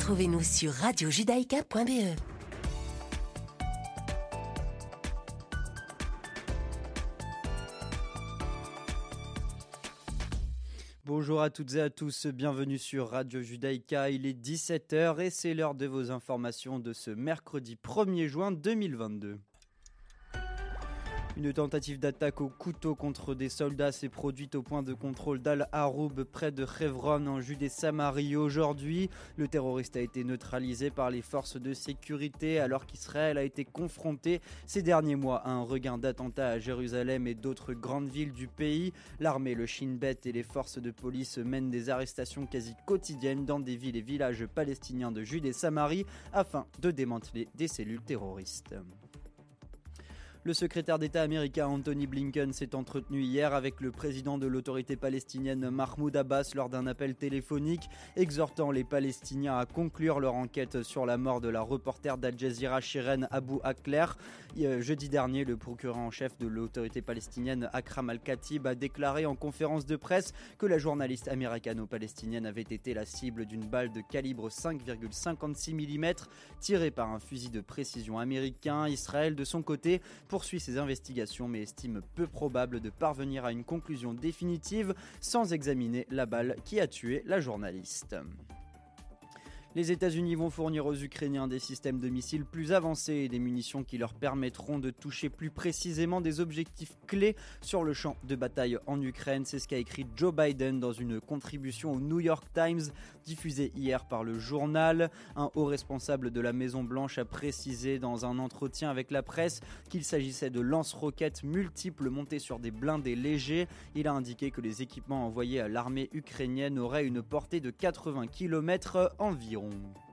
Retrouvez-nous sur radiojudaïka.be. Bonjour à toutes et à tous, bienvenue sur Radio Judaïka, il est 17h et c'est l'heure de vos informations de ce mercredi 1er juin 2022. Une tentative d'attaque au couteau contre des soldats s'est produite au point de contrôle d'Al-Haroub près de Chevron en Judée-Samarie aujourd'hui. Le terroriste a été neutralisé par les forces de sécurité alors qu'Israël a été confronté ces derniers mois à un regain d'attentats à Jérusalem et d'autres grandes villes du pays. L'armée, le Shin Bet et les forces de police mènent des arrestations quasi quotidiennes dans des villes et villages palestiniens de Judée-Samarie afin de démanteler des cellules terroristes. Le secrétaire d'État américain Anthony Blinken s'est entretenu hier avec le président de l'autorité palestinienne Mahmoud Abbas lors d'un appel téléphonique, exhortant les Palestiniens à conclure leur enquête sur la mort de la reporter d'Al Jazeera Shiren Abu Akler. Jeudi dernier, le procureur en chef de l'autorité palestinienne Akram Al-Khatib a déclaré en conférence de presse que la journaliste américano-palestinienne avait été la cible d'une balle de calibre 5,56 mm tirée par un fusil de précision américain. Israël, de son côté, poursuit ses investigations mais estime peu probable de parvenir à une conclusion définitive sans examiner la balle qui a tué la journaliste. Les États-Unis vont fournir aux Ukrainiens des systèmes de missiles plus avancés et des munitions qui leur permettront de toucher plus précisément des objectifs clés sur le champ de bataille en Ukraine. C'est ce qu'a écrit Joe Biden dans une contribution au New York Times diffusée hier par le journal. Un haut responsable de la Maison-Blanche a précisé dans un entretien avec la presse qu'il s'agissait de lance-roquettes multiples montées sur des blindés légers. Il a indiqué que les équipements envoyés à l'armée ukrainienne auraient une portée de 80 km environ. Yung.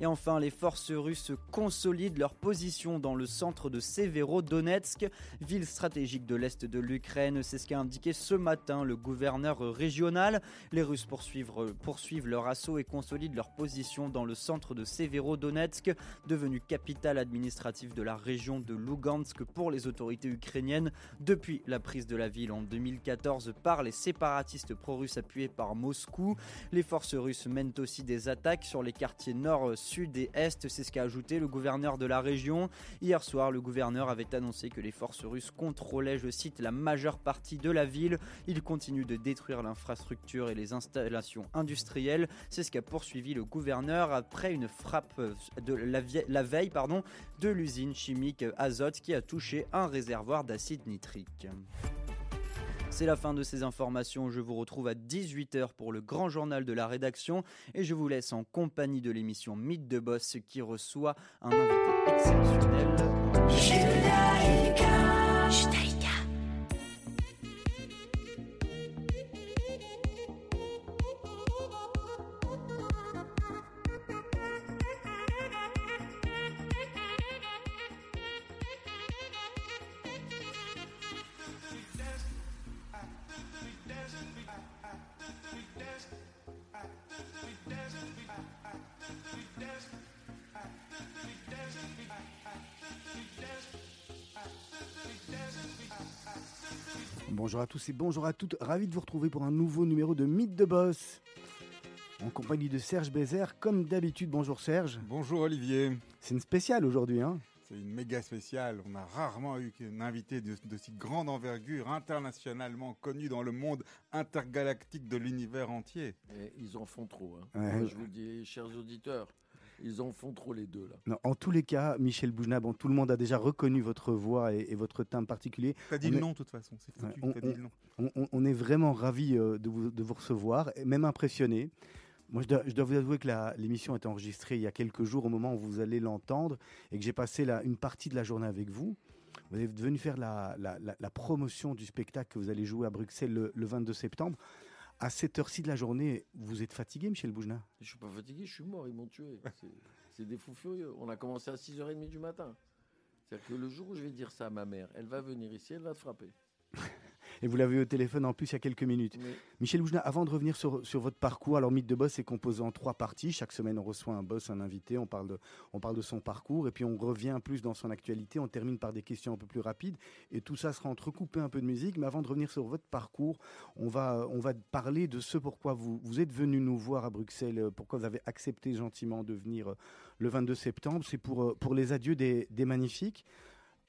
Et enfin, les forces russes consolident leur position dans le centre de Severodonetsk, ville stratégique de l'est de l'Ukraine. C'est ce qu'a indiqué ce matin le gouverneur régional. Les Russes poursuivent, leur assaut et consolident leur position dans le centre de Severodonetsk, devenu capitale administrative de la région de Lugansk pour les autorités ukrainiennes depuis la prise de la ville en 2014 par les séparatistes pro-russes appuyés par Moscou. Les forces russes mènent aussi des attaques sur les quartiers nord, sud et est, c'est ce qu'a ajouté le gouverneur de la région. Hier soir, le gouverneur avait annoncé que les forces russes contrôlaient, je cite, la majeure partie de la ville. Ils continuent de détruire l'infrastructure et les installations industrielles. C'est ce qu'a poursuivi le gouverneur après une frappe de la, veille de l'usine chimique Azote qui a touché un réservoir d'acide nitrique. C'est la fin de ces informations. Je vous retrouve à 18h pour le grand journal de la rédaction et je vous laisse en compagnie de l'émission Mythe de Boss qui reçoit un invité exceptionnel. Bonjour à tous et bonjour à toutes, ravi de vous retrouver pour un nouveau numéro de Mythe de Boss. En compagnie de Serge Bézère, comme d'habitude. Bonjour Serge. Bonjour Olivier. C'est une spéciale aujourd'hui, hein C'est une méga spéciale. On a rarement eu un invité de, de, si grande envergure, internationalement connu dans le monde intergalactique de l'univers entier. Et ils en font trop. Hein. Ouais. Moi, je vous dis, chers auditeurs, ils en font trop les deux là. Non, en tous les cas, Michel Boujna, bon, tout le monde a déjà reconnu votre voix et, et votre timbre particulier. T'as dit on le est... nom de toute façon, c'est foutu. on, T'as dit le nom. On, on, est vraiment ravis euh, de vous, de vous recevoir, et même impressionné. Moi, je dois, je dois, vous avouer que l'émission est enregistrée il y a quelques jours, au moment où vous allez l'entendre, et que j'ai passé la, une partie de la journée avec vous. Vous êtes venu faire la, la, la, promotion du spectacle que vous allez jouer à Bruxelles le, le 22 septembre. À cette heure-ci de la journée, vous êtes fatigué, Michel Boujna? Je suis pas fatigué, je suis mort, ils m'ont tué. C'est des fous furieux. On a commencé à 6h30 du matin. C'est-à-dire que le jour où je vais dire ça à ma mère, elle va venir ici, elle va te frapper. Et vous l'avez eu au téléphone en plus il y a quelques minutes. Michel Boujna, avant de revenir sur, sur votre parcours, alors Mythe de Boss est composé en trois parties. Chaque semaine, on reçoit un boss, un invité, on parle, de, on parle de son parcours et puis on revient plus dans son actualité. On termine par des questions un peu plus rapides et tout ça sera entrecoupé un peu de musique. Mais avant de revenir sur votre parcours, on va, on va parler de ce pourquoi vous, vous êtes venu nous voir à Bruxelles, pourquoi vous avez accepté gentiment de venir euh, le 22 septembre. C'est pour, euh, pour les adieux des, des magnifiques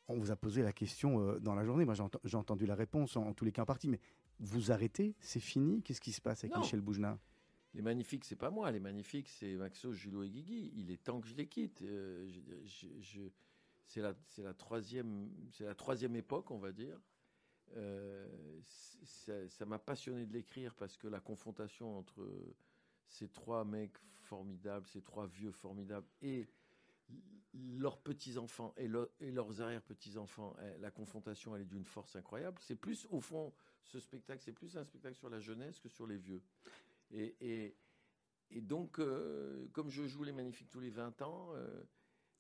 on vous a posé la question euh, dans la journée. Moi, j'ai entendu la réponse en, tous les cas en partie. Mais vous arrêtez C'est fini? Qu'est-ce qui se passe avec Michel Boujna Les magnifiques, c'est pas moi. Les magnifiques, c'est Maxo, Julot et Guigui. Il est temps que je les quitte. Euh, c'est la, la, troisième, la troisième époque, on va dire. Euh, ça m'a passionné de l'écrire parce que la confrontation entre ces trois mecs formidables, ces trois vieux formidables et leurs petits-enfants et, leurs arrière-petits-enfants, eh, la confrontation, elle est d'une force incroyable. C'est plus, au fond, ce spectacle, c'est plus un spectacle sur la jeunesse que sur les vieux. Et, donc, euh, comme je joue les Magnifiques tous les 20 ans, euh,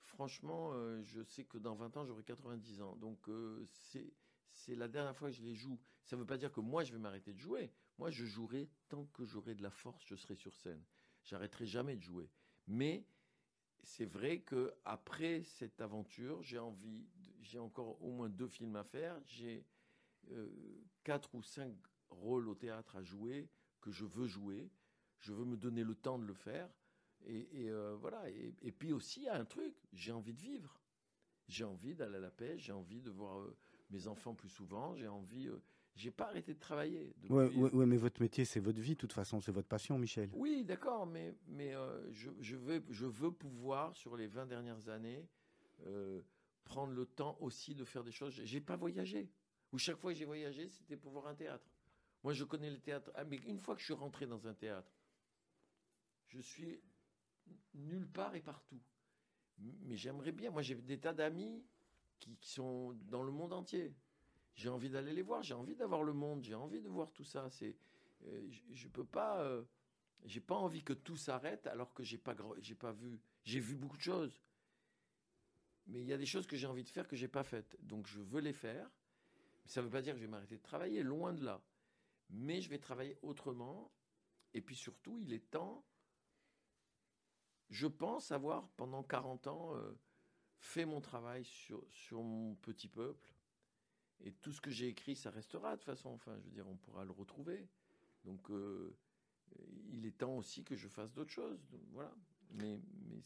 franchement, euh, je sais que dans 20 ans, j'aurai 90 ans. Donc, c'est la dernière fois que je les joue. Ça ne veut pas dire que moi, je vais m'arrêter de jouer. Moi, je jouerai tant que j'aurai de la force, je serai sur scène. J'arrêterai jamais de jouer. Mais c'est vrai que après cette aventure, j'ai envie, j'ai encore au moins deux films à faire, j'ai euh, quatre ou cinq rôles au théâtre à jouer que je veux jouer. Je veux me donner le temps de le faire. Et, euh, voilà. Et, puis aussi, il y a un truc, j'ai envie de vivre. J'ai envie d'aller à la pêche, j'ai envie de voir euh, mes enfants plus souvent, j'ai envie j'ai pas arrêté de travailler. Oui, mais votre métier, c'est votre vie, de toute façon, c'est votre passion, Michel. Oui, d'accord, mais, mais euh, je, je, veux, je veux pouvoir, sur les 20 dernières années, euh, prendre le temps aussi de faire des choses. J'ai pas voyagé. Ou chaque fois que j'ai voyagé, c'était pour voir un théâtre. Moi, je connais le théâtre. Ah, mais une fois que je suis rentré dans un théâtre, je suis nulle part et partout. Mais j'aimerais bien. Moi, j'ai des tas d'amis qui, qui sont dans le monde entier j'ai envie d'aller les voir, j'ai envie d'avoir le monde, j'ai envie de voir tout ça. C'est, euh, je, peux pas, euh, j'ai pas envie que tout s'arrête alors que j'ai pas, j'ai pas vu, j'ai vu beaucoup de choses. Mais il y a des choses que j'ai envie de faire que j'ai pas faites, donc je veux les faire. Ça ne veut pas dire que je vais m'arrêter de travailler, loin de là. Mais je vais travailler autrement. Et puis surtout, il est temps, je pense avoir pendant 40 ans euh, fait mon travail sur, sur mon petit peuple et tout ce que j'ai écrit, ça restera de toute façon. Enfin, je veux dire, on pourra le retrouver. Donc, euh, il est temps aussi que je fasse d'autres choses. voilà. Mais, mais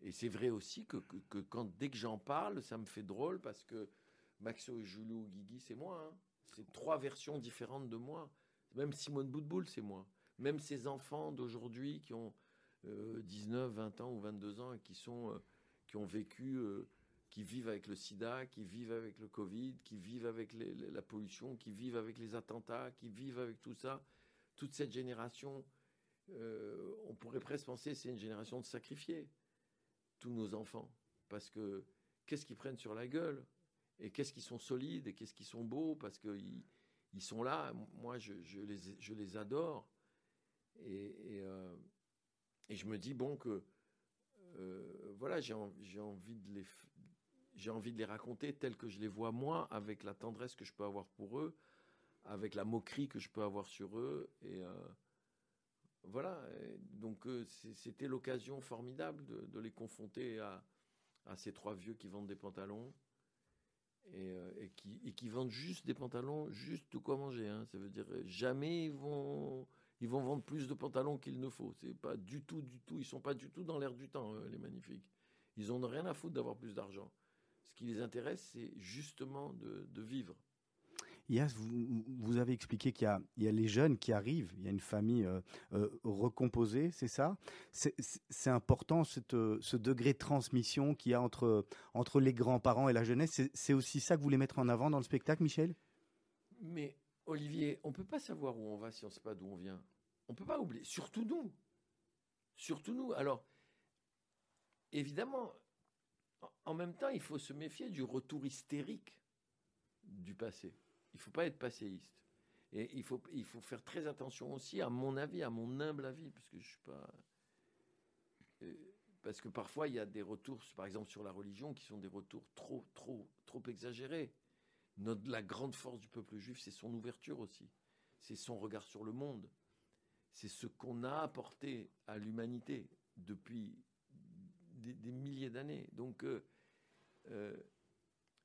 et c'est vrai aussi que, que, quand dès que j'en parle, ça me fait drôle parce que Maxo et Joulou, Guigui, c'est moi. Hein. C'est trois versions différentes de moi. Même Simone Boutboul, c'est moi. Même ces enfants d'aujourd'hui qui ont 19, euh, 20 ans ou 22 ans et qui sont euh, qui ont vécu qui vivent avec le sida, qui vivent avec le Covid, qui vivent avec la pollution, qui vivent avec les attentats, qui vivent avec tout ça. Toute cette génération, euh, on pourrait presque penser c'est une génération de sacrifiés, tous nos enfants. Parce que qu'est-ce qu'ils prennent sur la gueule? Et qu'est-ce qu'ils sont solides? Et qu'est-ce qu'ils sont beaux? Parce qu'ils ils sont là. Moi, je, les, adore. Euh, et, je me dis, bon, que euh, voilà, j'ai envie de les, j'ai envie de les raconter tels que je les vois moi, avec la tendresse que je peux avoir pour eux, avec la moquerie que je peux avoir sur eux. Et euh, voilà. donc euh, c'était l'occasion formidable de, les confronter à, ces trois vieux qui vendent des pantalons. Euh, et, qui, et, qui, vendent juste des pantalons, juste de quoi manger. Hein. Ça veut dire jamais ils vont, vendre plus de pantalons qu'il ne faut. C'est pas du tout, du tout. Ils sont pas du tout dans l'air du temps, les magnifiques. Ils ont rien à foutre d'avoir plus d'argent. Ce qui les intéresse, c'est justement de, vivre. Yes, vous, vous, avez expliqué qu'il y, y, a les jeunes qui arrivent, il y a une famille euh, euh, recomposée, c'est ça? C'est important cette, ce degré de transmission qu'il y a entre, entre les grands-parents et la jeunesse? C'est aussi ça que vous voulez mettre en avant dans le spectacle, Michel? Mais Olivier, on ne peut pas savoir où on va si on ne sait pas d'où on vient. On ne peut pas oublier, surtout nous. Surtout nous. Alors, évidemment, en même temps, il faut se méfier du retour hystérique du passé. Il ne faut pas être passéiste. Et il faut, faire très attention aussi, à mon avis, à mon humble avis, parce que je suis pas. Euh, parce que parfois, il y a des retours, par exemple sur la religion, qui sont des retours trop, trop, trop exagérés. la grande force du peuple juif, c'est son ouverture aussi. C'est son regard sur le monde. C'est ce qu'on a apporté à l'humanité depuis des, des milliers d'années. Donc, euh, euh,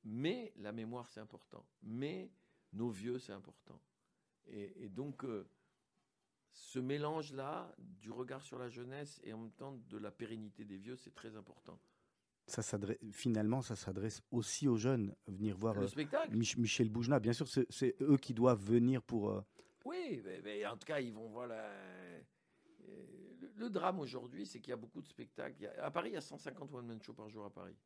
mais la mémoire, c'est important. Mais nos vieux, c'est important. Et, et donc, euh, ce mélange-là du regard sur la jeunesse et en même temps de la pérennité des vieux, c'est très important. Ça finalement, ça s'adresse aussi aux jeunes. Venir voir Le spectacle Mich- Michel Boujna, bien sûr, c'est eux qui doivent venir pour. Oui, mais, mais en tout cas, ils vont voir la- Le, drame aujourd'hui, c'est qu'il y a beaucoup de spectacles. À Paris, il y a 150 one-man shows par jour à Paris.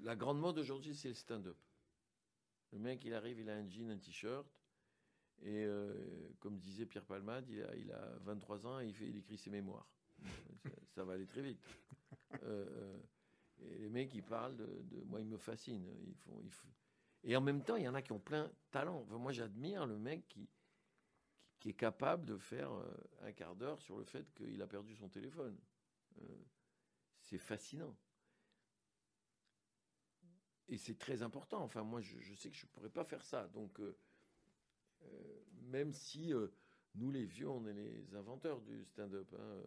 La grande mode aujourd'hui, c'est le stand-up. Le mec, il arrive, il a un jean, un t-shirt. Et euh, comme disait Pierre Palmade, il a, il a 23 ans et il, écrit ses mémoires. ça, va aller très vite. Euh, euh, et les mecs, ils parlent de, Moi, ils me fascinent. Et en même temps, il y en a qui ont plein de talent. Moi, j'admire le mec qui, qui, est capable de faire euh, un quart d'heure sur le fait qu'il a perdu son téléphone. Euh, c'est fascinant. Et c'est très important. Enfin, moi, je, sais que je ne pourrais pas faire ça. Donc, euh, même si nous, les vieux, on est les inventeurs du stand-up. hein,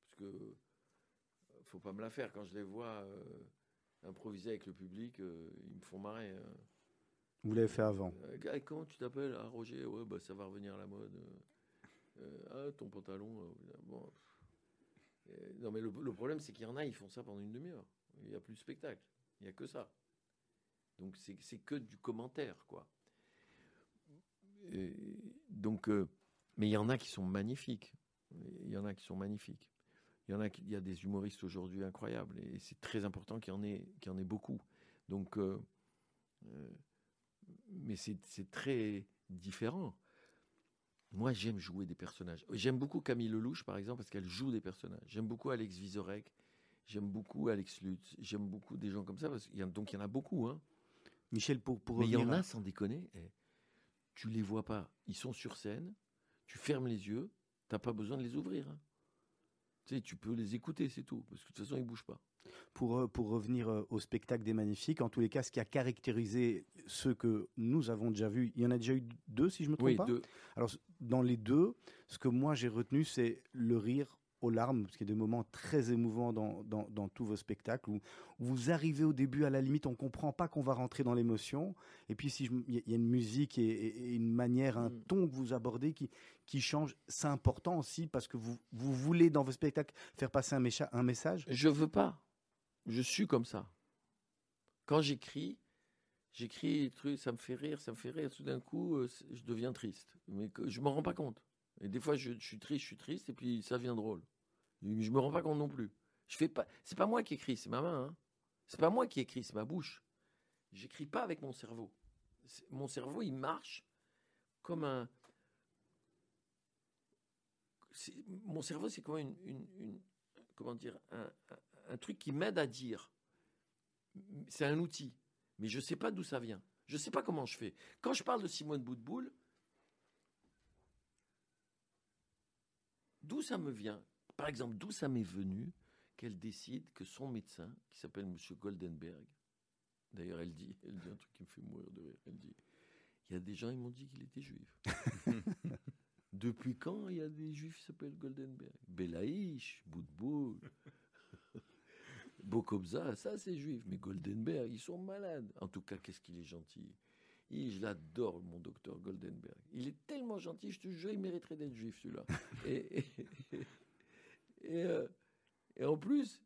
parce que faut pas me la faire. Quand je les vois improviser avec le public, ils me font marrer. hein. Vous l'avez fait avant. Euh, comment tu t'appelles Ah, Roger, ouais, bah, ça va revenir à la mode. Euh, euh, ah, ton pantalon. euh, bon. Non, mais le, problème, c'est qu'il y en a, ils font ça pendant une demi-heure. Il n'y a plus de spectacle. Il n'y a que ça. Donc, c'est que du commentaire, quoi. Donc, mais il y en a qui sont magnifiques. Il y en a qui sont magnifiques. Il y en a, il y a des humoristes aujourd'hui incroyables. Et c'est très important qu'il y, en ait- en ait beaucoup. Donc, mais c'est très différent. Moi, j'aime jouer des personnages. J'aime beaucoup Camille Lelouch, par exemple, parce qu'elle joue des personnages. J'aime beaucoup Alex Vizorek. J'aime beaucoup Alex Lutz. J'aime beaucoup des gens comme ça. Parce qu'il y donc, il y en a beaucoup. Hein. Michel, pour, pour Mais il y en a, sans déconner, eh, tu les vois pas. Ils sont sur scène. Tu fermes les yeux. T'as pas besoin de les ouvrir. hein. Tu sais, tu peux les écouter, c'est tout. Parce que de toute façon, ils bougent pas. Pour, euh, pour revenir euh, au spectacle des Magnifiques, en tous les cas, ce qui a caractérisé ceux que nous avons déjà vus, il y en a déjà eu deux, si je me trompe Oui, pas de- Alors, dans les deux, ce que moi j'ai retenu, c'est le rire aux larmes, parce qu'il y a des moments très émouvants dans, dans, dans tous vos spectacles, où, où vous arrivez au début, à la limite, on ne comprend pas qu'on va rentrer dans l'émotion, et puis si il y, a- il y a une musique et, une manière, un Mm. ton que vous abordez qui, qui change, c'est important aussi, parce que vous, vous voulez, dans vos spectacles, faire passer un, mécha- un message. Je veux pas. Je suis comme ça. Quand j'écris, j'écris des trucs, ça me fait rire, ça me fait rire. Tout d'un coup, euh, je deviens triste. Mais je m'en rends pas compte. Et des fois, je, suis triste, je suis triste, et puis ça devient drôle. Je me rends pas compte non plus. Je fais pas. C'est moi qui écris, c'est ma main. Hein. C'est pas moi qui écris, c'est ma bouche. J'écris pas avec mon cerveau. Mon cerveau, il marche comme un. Mon cerveau, c'est comme une, comment dire, un- truc qui m'aide à dire. C'est un outil, mais je ne sais pas d'où ça vient. Je ne sais pas comment je fais. Quand je parle de Simone Boutboul, d'où ça me vient? Par exemple, d'où ça m'est venu qu'elle décide que son médecin, qui s'appelle M. Goldenberg, d'ailleurs elle dit, elle dit un truc qui me fait mourir de rire, elle dit, il y a des gens, ils m'ont dit qu'il était juif. Depuis quand il y a des juifs qui s'appellent Goldenberg? Belaïch, Boutboul, Bokobza, ça c'est juif. Mais Goldenberg, ils sont malades. En tout cas, qu'est-ce qu'il est gentil. Je l'adore, mon docteur Goldenberg. Il est tellement gentil, je te jure, il mériterait d'être juif celui-là. et, et, et, euh, et en plus,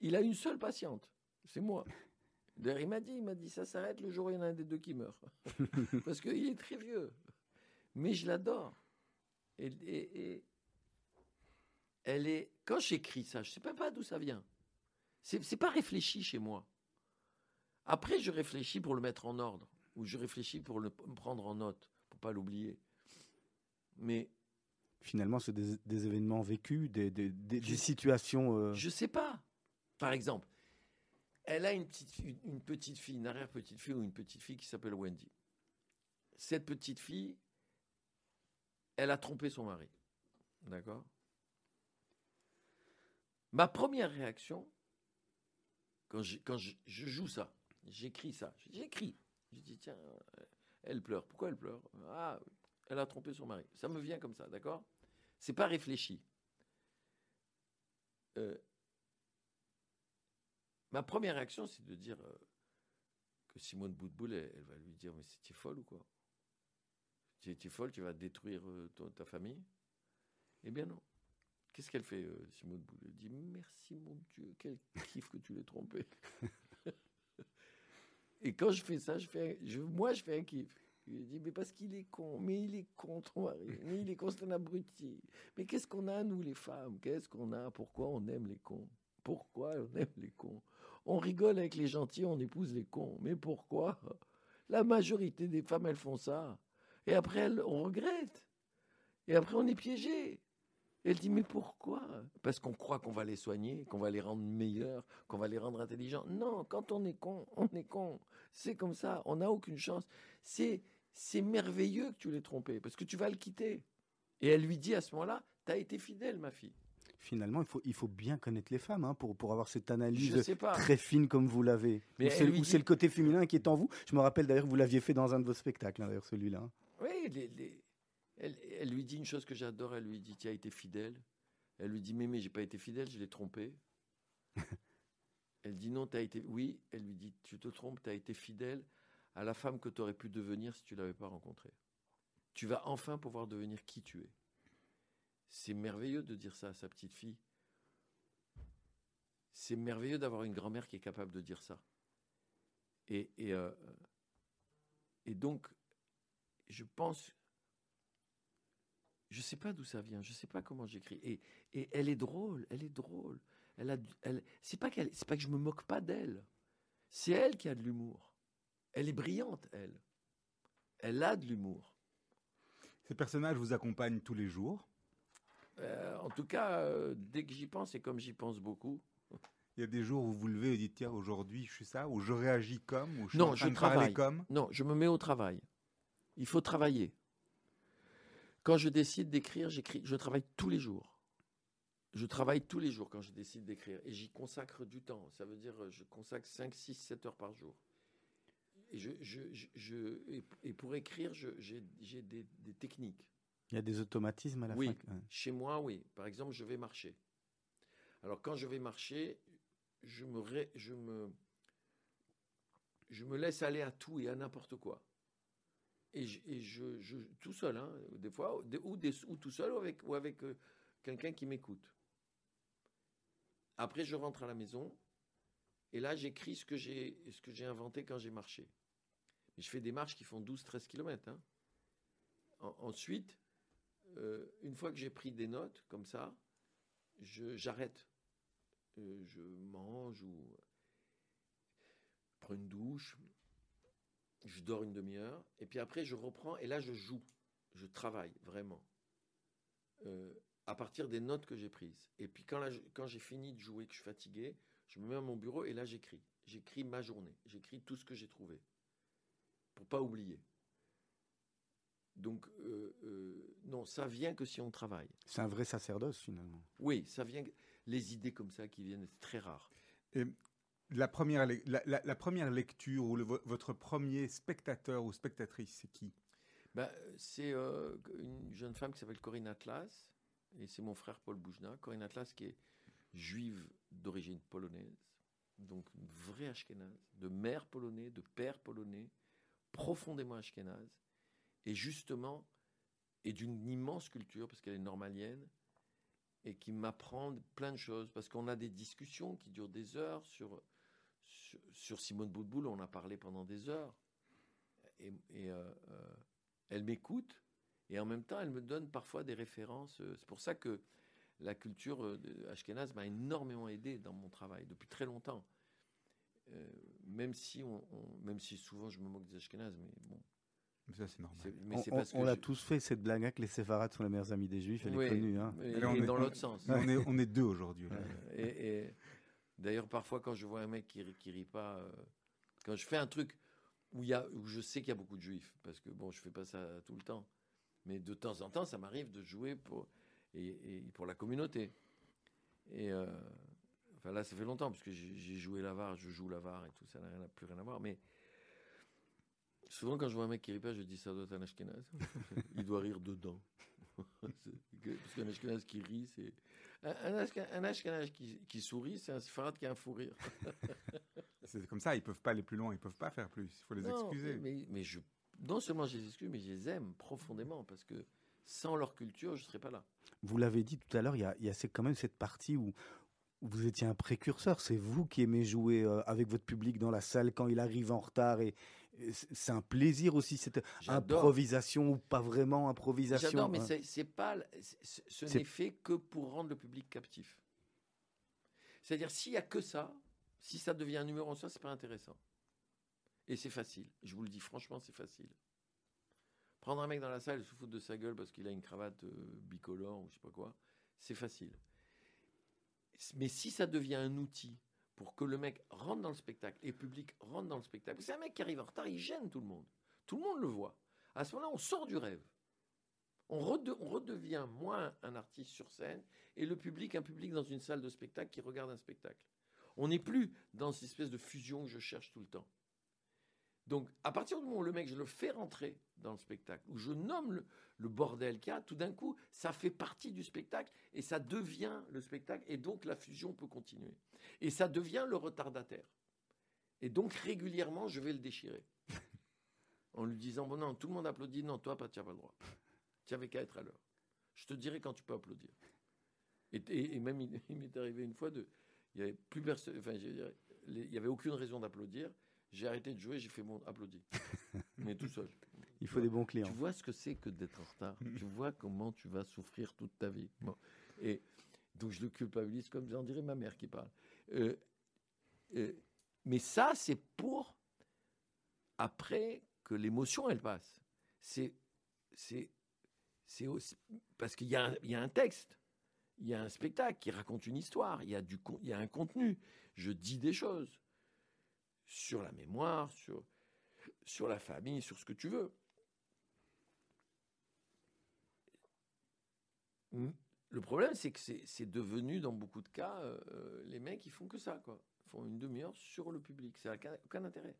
il a une seule patiente, c'est moi. D'ailleurs, il m'a dit, il m'a dit, ça s'arrête le jour où il y en a un des deux qui meurt. Parce qu'il est très vieux. Mais je l'adore. Et elle est. Quand j'écris ça, je ne sais même pas d'où ça vient. C'est c'est pas réfléchi chez moi. Après, je réfléchis pour le mettre en ordre, ou je réfléchis pour le me prendre en note, pour pas l'oublier. Mais Finalement, c'est des, des événements vécus, des, des- des- Je- situations. euh, Je sais pas. Par exemple, elle a une petite, une petite fille, une arrière-petite fille ou une petite fille qui s'appelle Wendy. Cette petite fille, elle a trompé son mari. D'accord? Ma première réaction, quand, je, joue ça, J'écris ça. J'écris. Je dis, tiens, euh, elle pleure. Pourquoi elle pleure? Ah, elle a trompé son mari. Ça me vient comme ça, d'accord? C'est pas réfléchi. Euh, ma première réaction, c'est de dire euh, que Simone Boutboul, elle, va lui dire, mais c'est folle ou quoi? Tu es folle, tu vas détruire ta famille? Eh bien non. Qu'est-ce qu'elle fait, euh, Simone Boutboul Elle dit, merci mon Dieu, quel kiff que tu l'aies trompé. Et quand je fais ça, je fais, moi, je fais un kiff. Je dis, mais parce qu'il est con, mais il est con, ton mari, mais il est con, c'est un abruti. Mais qu'est-ce qu'on a, nous, les femmes? Qu'est-ce qu'on a? Pourquoi on aime les cons? Pourquoi on aime les cons? On rigole avec les gentils, on épouse les cons. Mais pourquoi? La majorité des femmes, elles font ça. Et après, elles, on regrette. Et après, on est piégé. Elle dit, mais pourquoi? Parce qu'on croit qu'on va les soigner, qu'on va les rendre meilleurs, qu'on va les rendre intelligents. Non, quand on est con, on est con. C'est comme ça, on n'a aucune chance. C'est, c'est merveilleux que tu l'aies trompé, parce que tu vas le quitter. Et elle lui dit à ce moment-là, t'as été fidèle, ma fille. Finalement, il faut, il faut bien connaître les femmes hein, pour, pour avoir cette analyse très fine comme vous l'avez. Ou dit- c'est le côté féminin qui est en vous. Je me rappelle d'ailleurs que vous l'aviez fait dans un de vos spectacles, hein, d'ailleurs celui-là. hein. Oui, les- les- Elle, elle lui dit une chose que j'adore, elle lui dit, tu as été fidèle. Elle lui dit, mais mais j'ai pas été fidèle, je l'ai trompé. elle dit, non, tu as été... Oui, elle lui dit, tu te trompes, tu as été fidèle à la femme que tu aurais pu devenir si tu l'avais pas rencontrée. Tu vas enfin pouvoir devenir qui tu es. C'est merveilleux de dire ça à sa petite fille. C'est merveilleux d'avoir une grand-mère qui est capable de dire ça. Et, et, euh, et donc, je pense, je sais pas d'où ça vient, je sais pas comment j'écris. Et, et elle est drôle, elle est drôle. Elle a, elle, c'est pas qu'elle, c'est pas que je me moque pas d'elle. C'est elle qui a de l'humour. Elle est brillante, elle. Elle a de l'humour. Ces personnages vous accompagnent tous les jours? Euh, en tout cas, euh, dès que j'y pense, et comme j'y pense beaucoup, Il y a des jours où vous vous levez et dites tiens aujourd'hui je suis ça, ou je réagis comme, ou je suis Non, en train je de parler travaille. comme? Non, je me mets au travail. Il faut travailler. Quand je décide d'écrire, j'écris. Je travaille tous les jours. Je travaille tous les jours quand je décide d'écrire. Et j'y consacre du temps. Ça veut dire euh, je consacre 5, 6, 7 heures par jour. Et, je, je, je- je- et, et pour écrire, j'ai des, des techniques. Il y a des automatismes à la Oui. fin. ouais. Chez moi, oui. Par exemple, je vais marcher. Alors, quand je vais marcher, je me, ré- je me, je me laisse aller à tout et à n'importe quoi. Et, je, je, je- tout seul, hein, des fois, ou, tout seul, ou avec, euh, quelqu'un qui m'écoute. Après, je rentre à la maison, et là, j'écris ce que j'ai inventé quand j'ai marché. Je fais des marches qui font 12-13 km. hein. En- ensuite, euh, une fois que j'ai pris des notes comme ça, je- j'arrête. Euh, je mange ou prends une douche, je dors une demi-heure, et puis après je reprends et là je joue, je travaille vraiment. Euh, à partir des notes que j'ai prises. Et puis quand, là, quand j'ai fini de jouer, que je suis fatigué, je me mets à mon bureau et là j'écris. J'écris ma journée, j'écris tout ce que j'ai trouvé, pour pas oublier. Donc, euh, euh, non, ça vient que si on travaille. C'est un vrai sacerdoce finalement. Oui, ça vient. Les idées comme ça qui viennent, c'est très rare. La première, la, première lecture ou votre premier spectateur ou spectatrice, c'est qui? Ben, c'est euh, une jeune femme qui s'appelle Corinne Atlas, et c'est mon frère Paul Boujna. Corinne Atlas qui est juive d'origine polonaise, donc une vraie ashkénaze, de mère polonais, de père polonais, profondément ashkénaze, et justement, et d'une immense culture, parce qu'elle est normalienne, et qui m'apprend plein de choses, parce qu'on a des discussions qui durent des heures sur, sur, sur Simone Boutboul, on a parlé pendant des heures. Et, et, euh, euh, elle m'écoute, et en même temps, elle me donne parfois des références. C'est pour ça que la culture euh, de Ashkenaz m'a énormément aidé dans mon travail, depuis très longtemps. Euh, même, si on, on- même si souvent je me moque des Ashkenaz, mais bon. Mais Ça, c'est normal. c'est- Mais on c'est on- parce que on l'a je- tous fait cette blague hein, que les séfarades sont les meilleurs amis des juifs. Elle Oui, est connue. hein. mais- Et dans on- l'autre sens. on, est, on est deux aujourd'hui. là. Et, et d'ailleurs, parfois, quand je vois un mec qui, rit- qui rit pas, euh, quand je fais un truc où, y a, où je sais qu'il y a beaucoup de juifs, parce que bon, je fais pas ça tout le temps, mais de temps en temps, ça m'arrive de jouer pour, et, et pour la communauté. Et euh, Enfin là, ça fait longtemps, parce que j'ai joué l'avare, je joue l'avare et tout, ça n'a plus rien à voir. Mais souvent, quand je vois un mec qui rit pas, je dis ça doit être un ashkenaz. Il doit rire dedans. Parce qu'un ashkenaz qui rit, c'est. Un, un Ashken- un ashkenaz qui, qui sourit, c'est un séfarade qui a un fou rire. C'est comme ça, ils peuvent pas aller plus loin, ils peuvent pas faire plus. Il faut les Non, excuser. Mais, mais je, non seulement je les excuse, mais je les aime profondément, parce que sans leur culture, je ne serais pas là. Vous l'avez dit tout à l'heure, il y a, y a quand même cette partie où, vous étiez un précurseur. C'est vous qui aimez jouer euh, avec votre public dans la salle quand il arrive en retard. Et, et c'est un plaisir aussi, cette improvisation ou pas vraiment improvisation. J'adore, mais hein. c'est- pas, ce n'est fait que pour rendre le public captif. C'est-à-dire, s'il y a que ça, si ça devient un numéro en soi, c'est pas intéressant. Et c'est facile. Je vous le dis franchement, c'est facile. Prendre un mec dans la salle et se foutre de sa gueule parce qu'il a une cravate euh, bicolore ou je sais pas quoi, c'est facile. Mais si ça devient un outil pour que le mec rentre dans le spectacle et le public rentre dans le spectacle, c'est un mec qui arrive en retard, il gêne tout le monde. Tout le monde le voit. À ce moment-là, on sort du rêve. On, rede- on redevient moins un artiste sur scène et le public un public dans une salle de spectacle qui regarde un spectacle. On n'est plus dans cette espèce de fusion que je cherche tout le temps. Donc, à partir du moment où le mec, je le fais rentrer dans le spectacle, où je nomme le, le bordel qu'il y a, tout d'un coup, ça fait partie du spectacle et ça devient le spectacle et donc la fusion peut continuer. Et ça devient le retardataire. Et donc, régulièrement, je vais le déchirer. en lui disant, bon non, tout le monde applaudit, non, toi, pas, tu n'as pas le droit. Tu n'avais qu'à être à l'heure. Je te dirai quand tu peux applaudir. Et, et- et même, il, il m'est arrivé une fois de. Il n'y avait plus personne. Enfin, je dirais, les- il n'y avait aucune raison d'applaudir. J'ai arrêté de jouer, j'ai fait mon applaudi. Mais tout seul. Il faut des bons clients. Tu vois ce que c'est que d'être en retard. tu vois comment tu vas souffrir toute ta vie. Bon. Et donc je le culpabilise comme j'en dirais ma mère qui parle. Euh, euh, mais ça, c'est pour après que l'émotion elle passe. C'est c'est c'est aussi parce qu'il y, a un- il y a un texte, il y a un spectacle qui raconte une histoire, il y a du il y a un contenu. Je dis des choses sur la mémoire, sur sur la famille, sur ce que tu veux. Le problème, c'est que c'est devenu, dans beaucoup de cas, euh, euh, les mecs, ils font que ça, quoi. Ils font une demi-heure sur le public. Ça n'a aucun, aucun intérêt.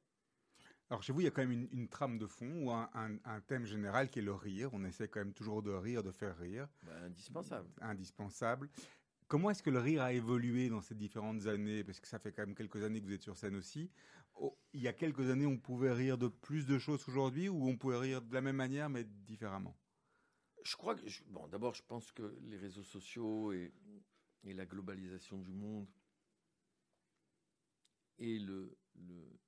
Alors chez vous, il y a quand même une, une trame de fond ou un, un- un thème général qui est le rire. On essaie quand même toujours de rire, de faire rire. Bah, indispensable. Indispensable. Comment est-ce que le rire a évolué dans ces différentes années? Parce que ça fait quand même quelques années que vous êtes sur scène aussi. Oh, il y a quelques années, on pouvait rire de plus de choses qu'aujourd'hui ou on pouvait rire de la même manière mais différemment? Je crois que, je- bon, d'abord, je pense que les réseaux sociaux et, et la globalisation du monde et le, le,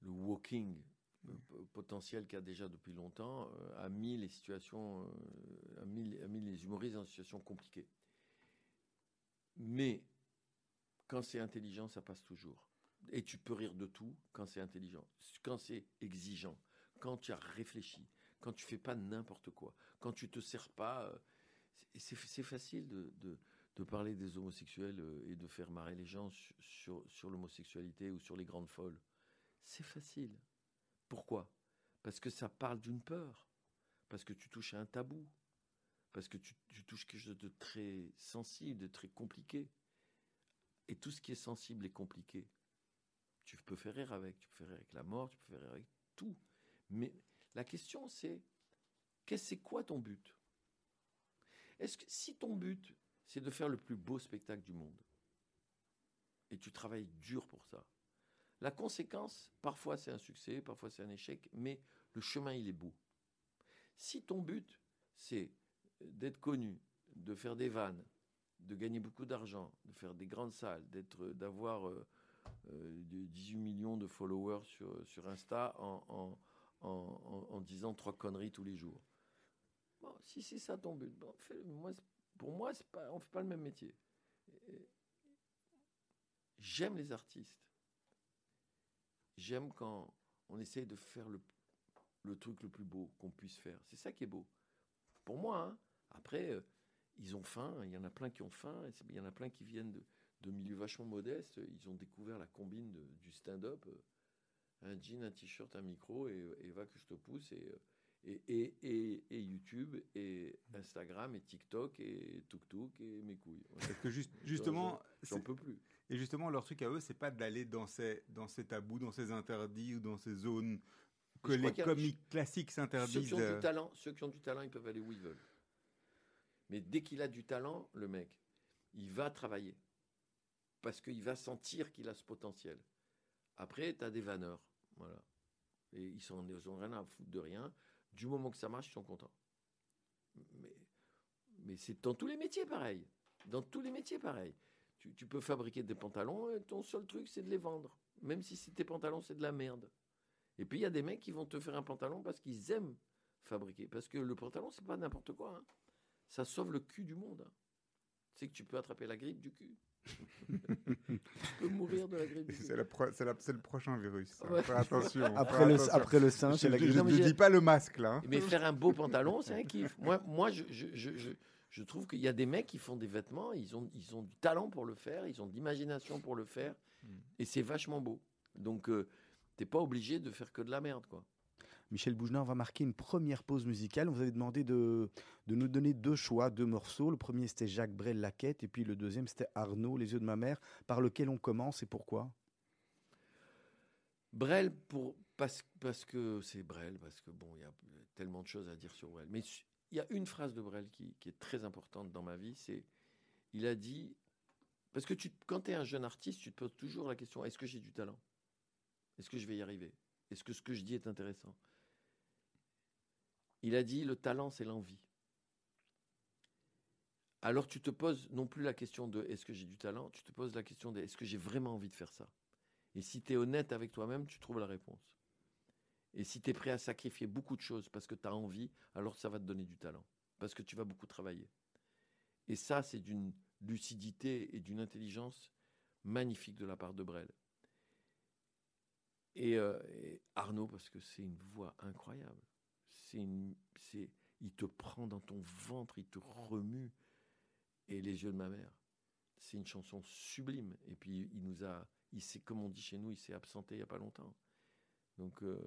le walking p- potentiel qu'il y a déjà depuis longtemps euh, a mis les situations, euh, a, mis, a mis les humoristes dans une situation compliquée. Mais quand c'est intelligent, ça passe toujours. Et tu peux rire de tout quand c'est intelligent. Quand c'est exigeant, quand tu as réfléchi, quand tu fais pas n'importe quoi, quand tu te sers pas. euh, c'est- facile de, de- de parler des homosexuels euh, et de faire marrer les gens sur, sur, sur l'homosexualité ou sur les grandes folles. C'est facile. Pourquoi? Parce que ça parle d'une peur. Parce que tu touches à un tabou. Parce que tu, touches quelque chose de très sensible, de très compliqué. Et tout ce qui est sensible et compliqué, tu peux faire rire avec. Tu peux faire rire avec la mort, tu peux faire rire avec tout. Mais la question, c'est c'est quoi ton but? Est-ce que si ton but, c'est de faire le plus beau spectacle du monde, et tu travailles dur pour ça, la conséquence, parfois c'est un succès, parfois c'est un échec, mais le chemin, il est beau. Si ton but, c'est d'être connu, de faire des vannes, de gagner beaucoup d'argent, de faire des grandes salles, d'être, d'avoir euh, euh, de 18 millions de followers sur, sur Insta en, en, disant trois conneries tous les jours. Bon, si c'est ça ton but, bon, pour moi, c'est pas, on ne fait pas le même métier. J'aime les artistes. J'aime quand on essaye de faire le, le truc le plus beau qu'on puisse faire. C'est ça qui est beau. Pour moi, hein. Après, euh, ils ont faim. Il y en a plein qui ont faim. Il y en a plein qui viennent de, de milieux vachement modestes. Ils ont découvert la combine de- du stand-up. euh, un jean, un t-shirt, un micro et, et va que je te pousse et, euh, et, et, et, et YouTube et Instagram et TikTok et Tuk et mes couilles. Parce que juste, justement, j'en peux plus. Et justement, leur truc à eux, c'est pas d'aller dans ces, dans ces tabous, dans ces interdits ou dans ces zones que les comiques classiques s'interdisent. Ceux qui, ont du talent, ceux qui ont du talent, ils peuvent aller où ils veulent. Mais dès qu'il a du talent, le mec, il va travailler. Parce qu'il va sentir qu'il a ce potentiel. Après, tu as des vanneurs. Voilà. Et ils sont, ils ont rien à foutre de rien. Du moment que ça marche, ils sont contents. Mais, mais c'est dans tous les métiers pareil. Dans tous les métiers pareil. Tu, peux fabriquer des pantalons, et ton seul truc, c'est de les vendre. Même si tes pantalons, c'est de la merde. Et puis il y a des mecs qui vont te faire un pantalon parce qu'ils aiment fabriquer. Parce que le pantalon, c'est pas n'importe quoi. Hein. Ça sauve le cul du monde. Hein. Tu sais que tu peux attraper la grippe du cul. tu peux mourir de la grippe. C'est, le prochain virus. attention. Après, le, après le sein, c'est la grippe. Je ne dis pas le masque là. Hein. Mais faire un beau pantalon, c'est un kiff. Moi, moi je, je, je, je, trouve qu'il y a des mecs qui font des vêtements, ils ont, ils ont du talent pour le faire, ils ont de l'imagination pour le faire, hmm. et c'est vachement beau. Donc, euh, t'es pas obligé de faire que de la merde, quoi. Michel Bougenin, va marquer une première pause musicale. vous avez demandé de, nous donner deux choix, deux morceaux. Le premier, c'était Jacques Brel, La Quête, et puis le deuxième, c'était Arnaud, Les yeux de ma mère, par lequel on commence et pourquoi? Brel, parce, que c'est Brel, parce que bon, il y a tellement de choses à dire sur Brel. Mais il y a une phrase de Brel qui, est très importante dans ma vie, c'est, il a dit, parce que quand tu es un jeune artiste, tu te poses toujours la question, est-ce que j'ai du talent? Est-ce que je vais y arriver? Est-ce que ce que je dis est intéressant? Il a dit, le talent, c'est l'envie. Alors tu te poses non plus la question de est-ce que j'ai du talent, tu te poses la question de est-ce que j'ai vraiment envie de faire ça? Et si tu es honnête avec toi-même, tu trouves la réponse. Et si tu es prêt à sacrifier beaucoup de choses parce que tu as envie, alors ça va te donner du talent, parce que tu vas beaucoup travailler. Et ça, c'est d'une lucidité et d'une intelligence magnifique de la part de Brel. Et, euh, et Arnaud, parce que c'est une voix incroyable c'est il te prend dans ton ventre, il te remue. Et les yeux de ma mère, c'est une chanson sublime. Et puis il nous a, il s'est, comme on dit chez nous, il s'est absenté il y a pas longtemps. Donc, euh,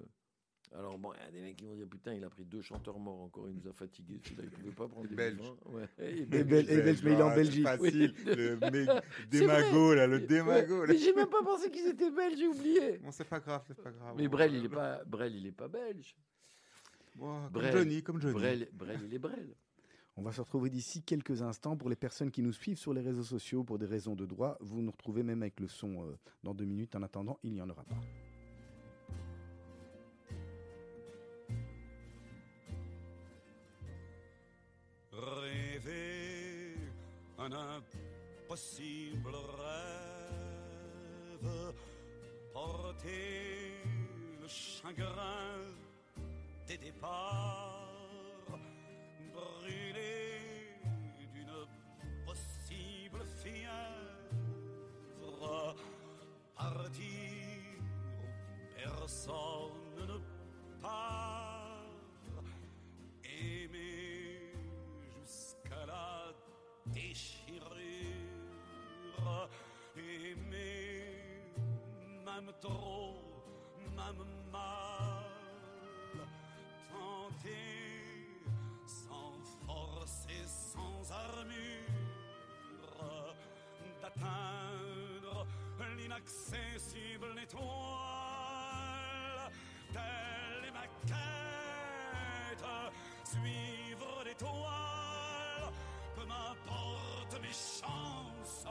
alors bon, il y a des mecs qui vont dire putain, il a pris deux chanteurs morts encore, il nous a fatigués. Celui-là, il pouvait pas prendre des Belges. Ouais. Et, belge, mais il est en Belgique. Facile, le mec démago là, le démago. Mais j'ai même pas pensé qu'ils étaient belges, j'ai oublié. Bon, c'est pas grave, c'est pas grave. Mais Brel, il est pas, Brel, il est pas belge comme Johnny, comme Johnny. Brel, Brel, il est Brel. On va se retrouver d'ici quelques instants. Pour les personnes qui nous suivent sur les réseaux sociaux pour des raisons de droit, vous nous retrouvez même avec le son euh, dans deux minutes. En attendant, il n'y en aura pas. Rêver un impossible rêve, porter le chagrin des départs brûlés d'une possible fièvre, partir où personne ne part, aimer jusqu'à la déchirure, aimer même trop, même mal sans force et sans armure, d'atteindre l'inaccessible étoile, telle est ma quête, suivre l'étoile, peu m'importe mes chances,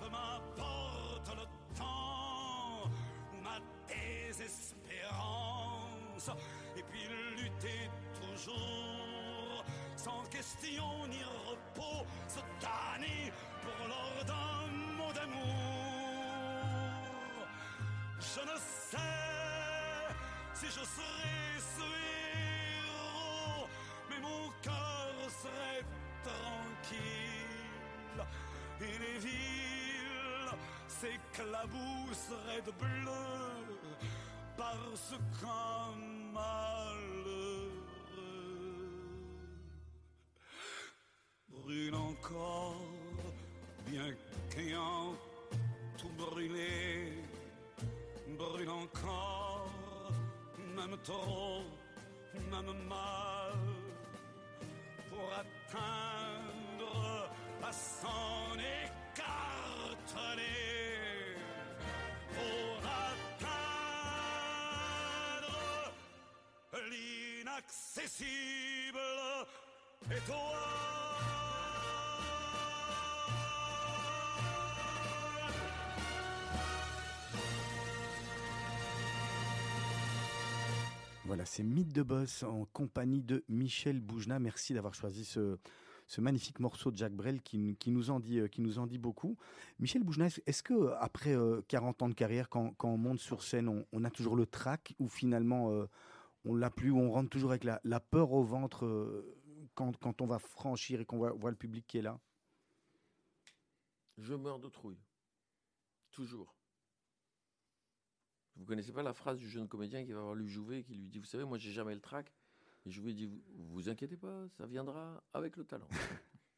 peu m'importe le temps ou ma désespérance et puis lutter toujours, sans question ni repos, se tanner pour l'ordre d'un mot d'amour. Je ne sais si je serai ce héros, mais mon cœur serait tranquille et les villes s'éclabousseraient de bleu parce qu'un malheureux. Brûle encore, bien qu'ayant tout brûlé, brûle encore, même trop, même mal, pour atteindre à s'en écarteler pour l'inaccessible étoile. Voilà, c'est Mythe de Boss en compagnie de Michel Boujna. Merci d'avoir choisi ce, magnifique morceau de Jacques Brel qui, nous- qui nous en dit, euh, qui nous en dit beaucoup. Michel Boujna, est-ce- que euh, après euh, 40 ans de carrière, quand, on monte sur scène, on, a toujours le trac ou finalement euh, on l'a plus, on rentre toujours avec la, la peur au ventre euh, quand, quand on va franchir et qu'on voit, voit le public qui est là Je meurs de trouille. Toujours. Vous connaissez pas la phrase du jeune comédien qui va voir lui Jouvet et qui lui dit Vous savez, moi, j'ai jamais le trac. Et Jouvet dit Vous vous inquiétez pas, ça viendra avec le talent.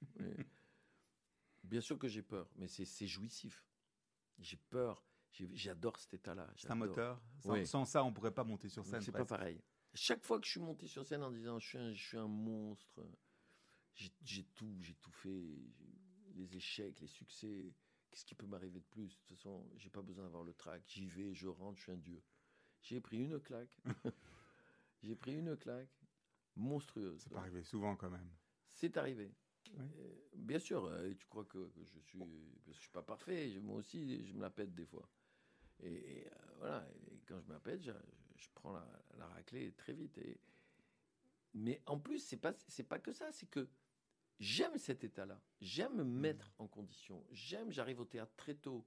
Bien sûr que j'ai peur, mais c'est jouissif. J'ai peur. J'adore cet état-là. C'est un moteur. Sans, Oui. sans ça, on pourrait pas monter sur scène. C'est pas pareil. Chaque fois que je suis monté sur scène en disant je suis un, je suis un monstre, j'ai tout, j'ai tout fait, les échecs, les succès, qu'est-ce qui peut m'arriver de plus? De toute façon, j'ai pas besoin d'avoir le trac. J'y vais, je rentre, je suis un dieu. J'ai pris une claque. j'ai pris une claque monstrueuse. Ça peut arriver souvent quand même. C'est arrivé. Oui. Euh, bien sûr, euh, tu crois que, que je suis, je suis pas parfait. moi aussi, je me la pète des fois. Et, et, euh, voilà. Et quand je me la pète, je, prends la, la raclée très vite. Et, mais en plus, c'est pas, c'est pas que ça. C'est que j'aime cet état-là. J'aime me mettre en condition. J'aime. J'arrive au théâtre très tôt.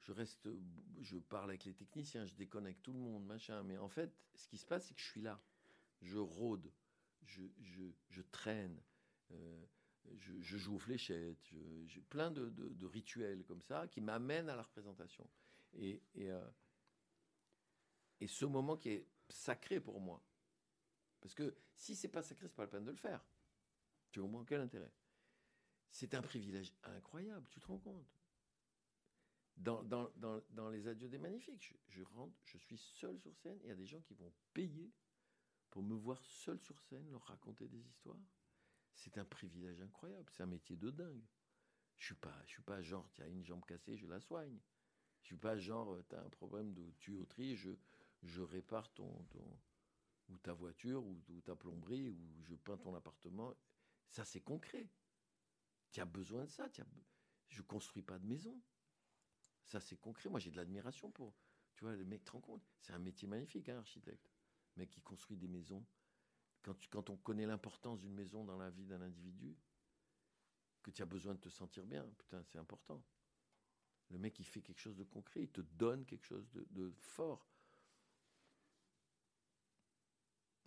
Je reste, je parle avec les techniciens, je déconne avec tout le monde, machin. Mais en fait, ce qui se passe, c'est que je suis là. Je rôde, je, je, je traîne. Euh, je, je joue aux fléchettes, j'ai plein de, de- de rituels comme ça qui m'amènent à la représentation. Et, et, euh, et ce moment qui est sacré pour moi, parce que si c'est pas sacré, c'est pas la peine de le faire. Tu comprends quel intérêt C'est un privilège incroyable, tu te rends compte dans, les adieux des magnifiques, je, rentre, je suis seul sur scène, il y a des gens qui vont payer pour me voir seul sur scène, leur raconter des histoires. C'est un privilège incroyable, c'est un métier de dingue. Je suis pas, je suis pas genre, tu as une jambe cassée, je la soigne. Je suis pas genre, tu as un problème de tuyauterie, je, je répare ton, ou ta voiture, ou, ta plomberie, ou je peins ton appartement. Ça, c'est concret. Tu as besoin de ça. as je construis pas de maison. Ça, c'est concret. Moi, j'ai de l'admiration pour. Tu vois, le mec, te rends compte C'est un métier magnifique, hein, architecte. Le mec qui construit des maisons. Quand, on connaît l'importance d'une maison dans la vie d'un individu, que tu as besoin de te sentir bien, putain, c'est important. Le mec, il fait quelque chose de concret, il te donne quelque chose de fort.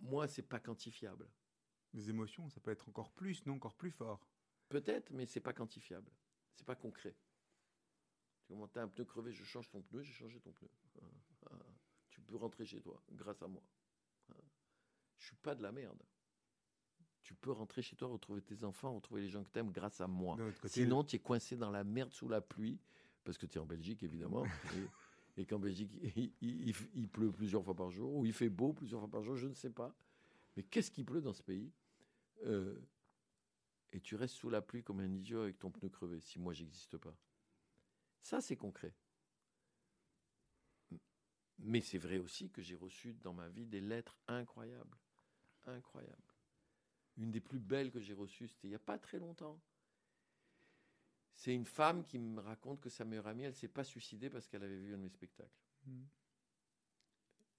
Moi, c'est pas quantifiable. Les émotions, ça peut être encore plus, non, encore plus fort. Peut-être, mais c'est pas quantifiable. C'est pas concret. Tu comprends T'as un pneu crevé, je change ton pneu, j'ai changé ton pneu. Ah, ah. Tu peux rentrer chez toi grâce à moi. Ah. Je suis pas de la merde. Tu peux rentrer chez toi, retrouver tes enfants, retrouver les gens que t'aimes grâce à moi. Côté, Sinon, tu es coincé dans la merde sous la pluie, parce que tu es en Belgique, évidemment. et qu'en Belgique, il pleut plusieurs fois par jour, ou il fait beau plusieurs fois par jour, je ne sais pas. Mais qu'est-ce qui pleut dans ce pays? Euh, Et tu restes sous la pluie comme un idiot avec ton pneu crevé, si moi, j'existe pas. Ça, c'est concret. Mais c'est vrai aussi que j'ai reçu dans ma vie des lettres incroyables. Incroyables. Une des plus belles que j'ai reçues, c'était il n'y a pas très longtemps. C'est une femme qui me raconte que sa meilleure amie, elle s'est pas suicidée parce qu'elle avait vu un de mes spectacles.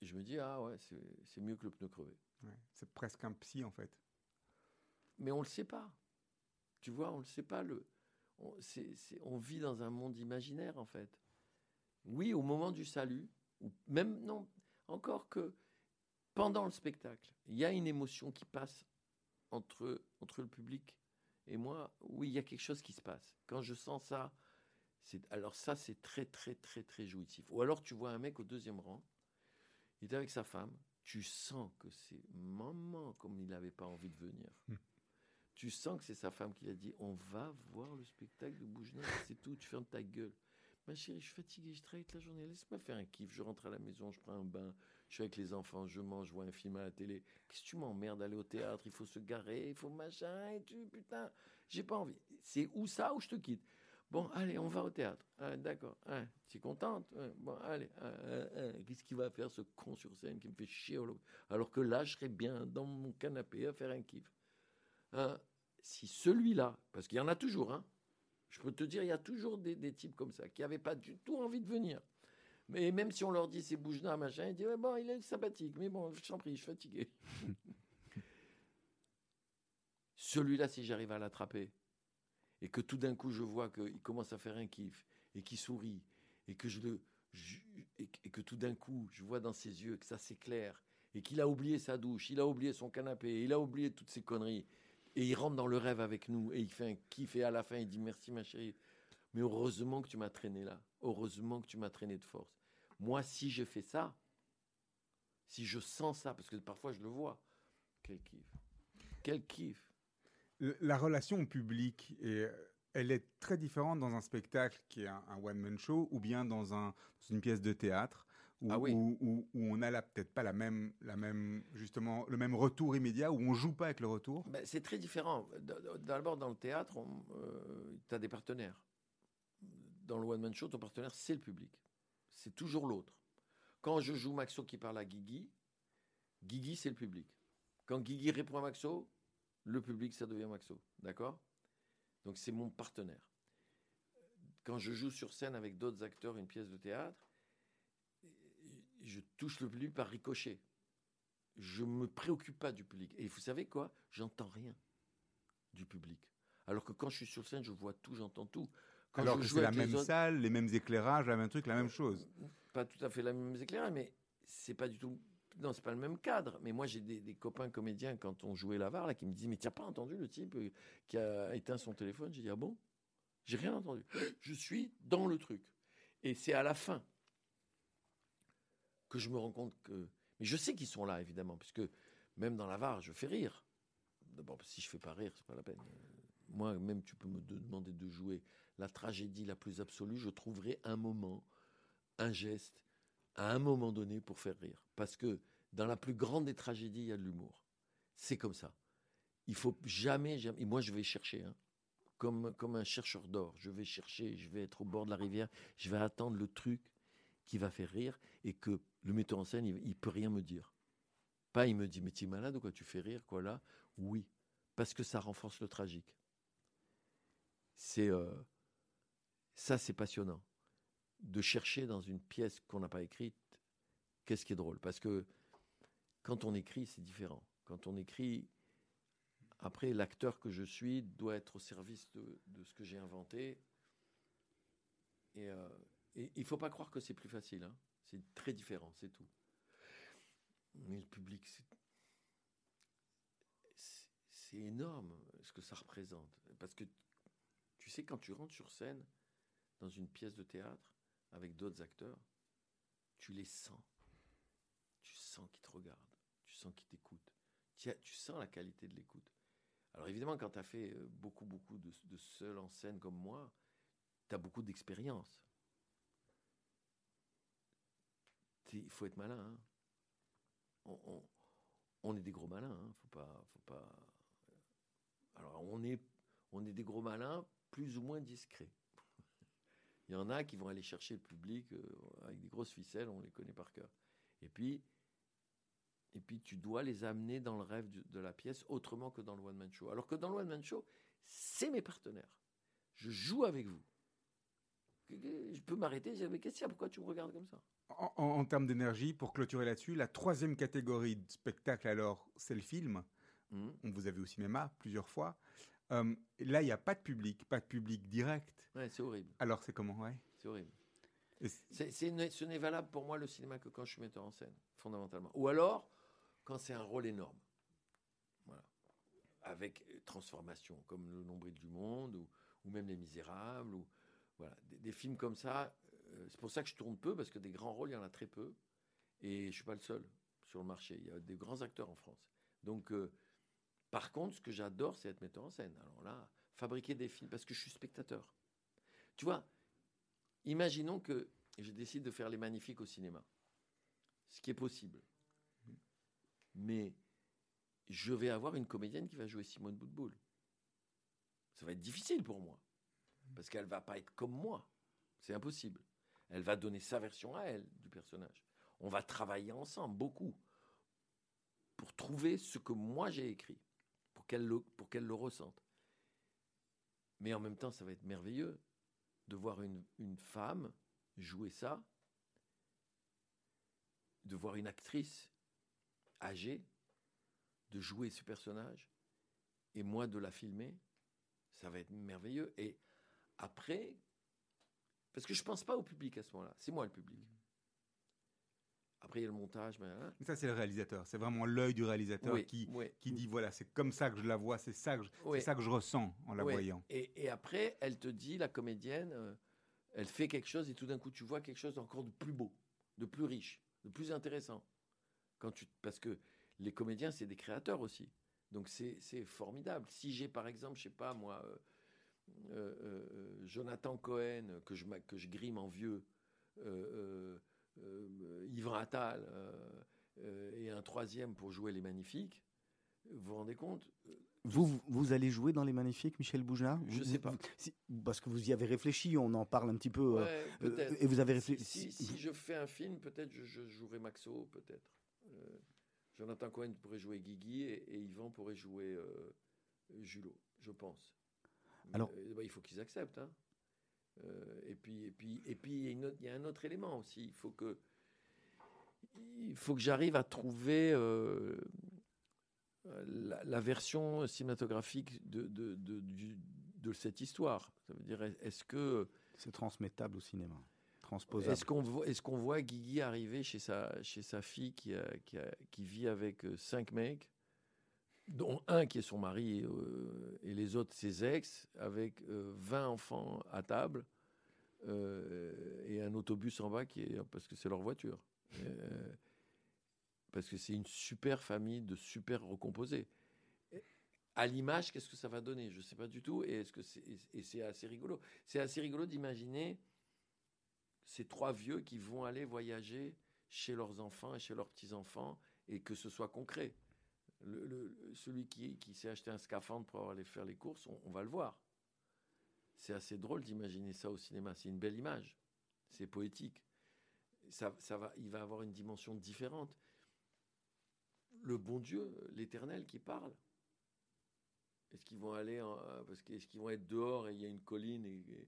Et je me dis, ah ouais, c'est mieux que le pneu crevé. Ouais, c'est presque un psy en fait. Mais on ne le sait pas. Tu vois, on ne le sait pas. Le, on, on vit dans un monde imaginaire, en fait. Oui, au moment du salut, ou même, non, encore que pendant le spectacle, il y a une émotion qui passe entre, entre le public et moi. Oui, il y a quelque chose qui se passe. Quand je sens ça, c'est, alors ça, c'est très, très, très, très jouissif. Ou alors tu vois un mec au deuxième rang, il est avec sa femme, tu sens que c'est maman comme il n'avait pas envie de venir. Tu sens que c'est sa femme qui l'a dit on va voir le spectacle de Bougenet, c'est tout, tu fermes ta gueule. Ma chérie, je suis fatigué, je travaille toute la journée, laisse-moi faire un kiff, je rentre à la maison, je prends un bain, Je suis avec les enfants, je mange, je vois un film à la télé. Qu'est-ce que tu m'emmerdes d'aller au théâtre? Il faut se garer, il faut machin, et tu, putain, j'ai pas envie. C'est où ça ou je te quitte? Bon, allez, on va au théâtre. Ah, D'accord. Ah, tu es contente? Ouais. Bon, allez. Ah, ah, ah. Qu'est-ce qu'il va faire ce con sur scène qui me fait chier Alors que là, je serais bien dans mon canapé à faire un kiff. Si celui-là, parce qu'il y en a toujours, hein, je peux te dire, il y a toujours des types comme ça qui n'avaient pas du tout envie de venir. Mais même si on leur dit c'est Boujna, machin, ils disent ouais, bon, il est sympathique, mais bon, je t'en prie, je suis fatigué. Celui-là, si j'arrive à l'attraper, et que tout d'un coup je vois qu'il commence à faire un kiff, et qu'il sourit, et que, je le, je- et, que- et que tout d'un coup je vois dans ses yeux que ça s'éclaire, et qu'il a oublié sa douche, il a oublié son canapé, il a oublié toutes ces conneries, et il rentre dans le rêve avec nous, et il fait un kiff, et à la fin il dit merci ma chérie, mais heureusement que tu m'as traîné là, heureusement que tu m'as traîné de force. Moi, si je fais ça, si je sens ça, parce que parfois je le vois, quel kiff, quel kiff. La relation au public, et, elle est très différente dans un spectacle qui est un, un one-man show ou bien dans, un, dans une pièce de théâtre où, Ah oui. où- où- où on a la- peut-être pas la même, la même, justement, le même retour immédiat, où on joue pas avec le retour. Ben, c'est très différent. D'abord, dans le théâtre, tu as des partenaires. Dans le one-man show, ton partenaire, c'est le public. C'est toujours l'autre. Quand je joue Maxo qui parle à Guigui, Guigui, c'est le public. Quand Guigui répond à Maxo, le public, ça devient Maxo. D'accord? Donc, c'est mon partenaire. Quand je joue sur scène avec d'autres acteurs une pièce de théâtre, je touche le public par ricochet. Je ne me préoccupe pas du public. Et vous savez quoi? J'entends rien du public. Alors que quand je suis sur scène, je vois tout, j'entends tout. Quand Alors je que c'est la les même autres- salle, les mêmes éclairages, la même truc, la même chose. pas tout à fait la même éclairage, mais c'est pas du tout. Non, c'est pas le même cadre. Mais moi, j'ai des, des copains comédiens quand on jouait l'avare là qui me disaient mais tu n'as pas entendu le type euh, qui a éteint son téléphone? J'ai dit ah bon? J'ai rien entendu. Je suis dans le truc. Et c'est à la fin que je me rends compte que. Mais je sais qu'ils sont là évidemment, puisque même dans l'avare, je fais rire. D'abord, si je fais pas rire, c'est pas la peine. Moi, même tu peux me de- demander de jouer la tragédie la plus absolue, je trouverai un moment un geste à un moment donné pour faire rire. Parce que dans la plus grande des tragédies, il y a de l'humour. C'est comme ça. Il faut jamais. Et moi, je vais chercher, hein. comme, un chercheur d'or. Je vais chercher, je vais être au bord de la rivière, je vais attendre le truc qui va faire rire et que le metteur en scène, il, il peut rien me dire. Pas, il me dit, mais tu es malade ou quoi? Tu fais rire, quoi, là Oui. Parce que ça renforce le tragique. C'est. euh, ça, c'est passionnant de chercher dans une pièce qu'on n'a pas écrite, qu'est-ce qui est drôle? Parce que quand on écrit, c'est différent. Quand on écrit, après, l'acteur que je suis doit être au service de, ce que j'ai inventé. Et, euh, il ne faut pas croire que c'est plus facile. hein. C'est très différent, c'est tout. Mais le public, c'est énorme ce que ça représente. Parce que tu sais, quand tu rentres sur scène, dans une pièce de théâtre, avec d'autres acteurs, tu les sens. Tu sens qu'ils te regardent. Tu sens qu'ils t'écoutent. Tu, sens la qualité de l'écoute. Alors évidemment, quand tu as fait euh, beaucoup, beaucoup de, de seul en scène comme moi, tu as beaucoup d'expérience. Il faut être malin. hein. On, est des gros malins. hein. Faut pas, pas... Alors on est des gros malins plus ou moins discrets. Il y en a qui vont aller chercher le public euh, avec des grosses ficelles, on les connaît par cœur. Et puis, et puis tu dois les amener dans le rêve de la pièce autrement que dans le one-man show. Alors que dans le one-man show, c'est mes partenaires. Je joue avec vous. Je peux m'arrêter et dire, mais qu'est-ce qu'il y a Pourquoi tu me regardes comme ça? En, en- en termes d'énergie, pour clôturer là-dessus, la troisième catégorie de spectacle, alors, c'est le film. Hmm On vous a vu au cinéma plusieurs fois. Euh, là, il n'y a pas de public, pas de public direct. Ouais, c'est horrible. Alors, c'est comment ouais C'est horrible. C'est- c'est ne- ce n'est valable pour moi le cinéma que quand je suis metteur en scène, fondamentalement. Ou alors quand c'est un rôle énorme. Voilà. Avec euh, transformation, comme Le Nombril du Monde, ou, ou même Les Misérables, ou voilà, des, des films comme ça. euh, c'est pour ça que je tourne peu, parce que des grands rôles, il y en a très peu. Et je suis pas le seul sur le marché. Il y a des grands acteurs en France. Donc, euh, par contre, ce que j'adore, c'est être metteur en scène. Alors là, fabriquer des films, parce que je suis spectateur. Tu vois, imaginons que je décide de faire Les Magnifiques au cinéma. ce qui est possible. Mais je vais avoir une comédienne qui va jouer Simone Boutboul. Ça va être difficile pour moi. Parce qu'elle va pas être comme moi. C'est impossible. Elle va donner sa version à elle du personnage. On va travailler ensemble, beaucoup, pour trouver ce que moi j'ai écrit, pour qu'elle le, ressente. Mais en même temps, ça va être merveilleux de voir une, une femme jouer ça, de voir une actrice âgée de jouer ce personnage et moi de la filmer, ça va être merveilleux. Et après, parce que je pense pas au public à ce moment-là, c'est moi le public. Après, il y a le montage, mais hein. Mais ça, c'est le réalisateur. C'est vraiment l'œil du réalisateur Oui, qui, oui. qui dit voilà, c'est comme ça que je la vois, c'est ça, que je- Oui. ça que je ressens en la voyant. Et, et après, elle te dit, la comédienne, euh, elle fait quelque chose et tout d'un coup, tu vois quelque chose d'encore de plus beau, de plus riche, de plus intéressant. Quand tu, parce que les comédiens, c'est des créateurs aussi. Donc c'est formidable. Si j'ai par exemple, je sais pas moi, euh, euh, Jonathan Cohen, que je, que je grime en vieux, euh, euh, euh, Yvan Attal, euh, euh, et un troisième pour jouer les magnifiques, vous vous rendez compte Vous, vous- allez jouer dans Les Magnifiques, Michel Bougenat Je Vous- sais pas. vous- si- parce que vous y avez réfléchi, on en parle un petit peu. Ouais, euh, et vous avez Si, réfléchi. si, si je fais un film, peut-être je, je jouerai Maxo, peut-être. Euh, Jonathan Cohen pourrait jouer Guigui et, et Yvan pourrait jouer euh, Julot, je pense. Mais, Alors- euh, bah, il faut qu'ils acceptent. hein. Euh, et puis, et puis, et puis, il y a un autre élément aussi. Il faut que, il faut que j'arrive à trouver euh, la, la version cinématographique de, de, de, du- de cette histoire. Ça veut dire, est-ce que C'est transmettable au cinéma. Transposable. est-ce qu'on voit, voit Guigui arriver chez sa, chez sa fille qui, a- qui, a- qui vit avec euh, cinq mecs, dont un qui est son mari euh, et les autres ses ex, avec euh, 20 enfants à table euh, et un autobus en bas qui est, parce que c'est leur voiture. Euh, parce que c'est une super famille de super recomposés. À l'image, qu'est-ce que ça va donner? Je ne sais pas du tout. Et, est-ce et c'est assez rigolo. C'est assez rigolo d'imaginer ces trois vieux qui vont aller voyager chez leurs enfants et chez leurs petits-enfants et que ce soit concret. Le- le- celui qui, qui s'est acheté un scaphandre pour aller faire les courses, on, on va le voir. C'est assez drôle d'imaginer ça au cinéma. C'est une belle image. C'est poétique. Ça, ça va, il va avoir une dimension différente. Le bon Dieu, l'éternel qui parle. Est-ce qu'ils vont aller en- parce que est-ce qu'ils vont être dehors et il y a une colline et, et-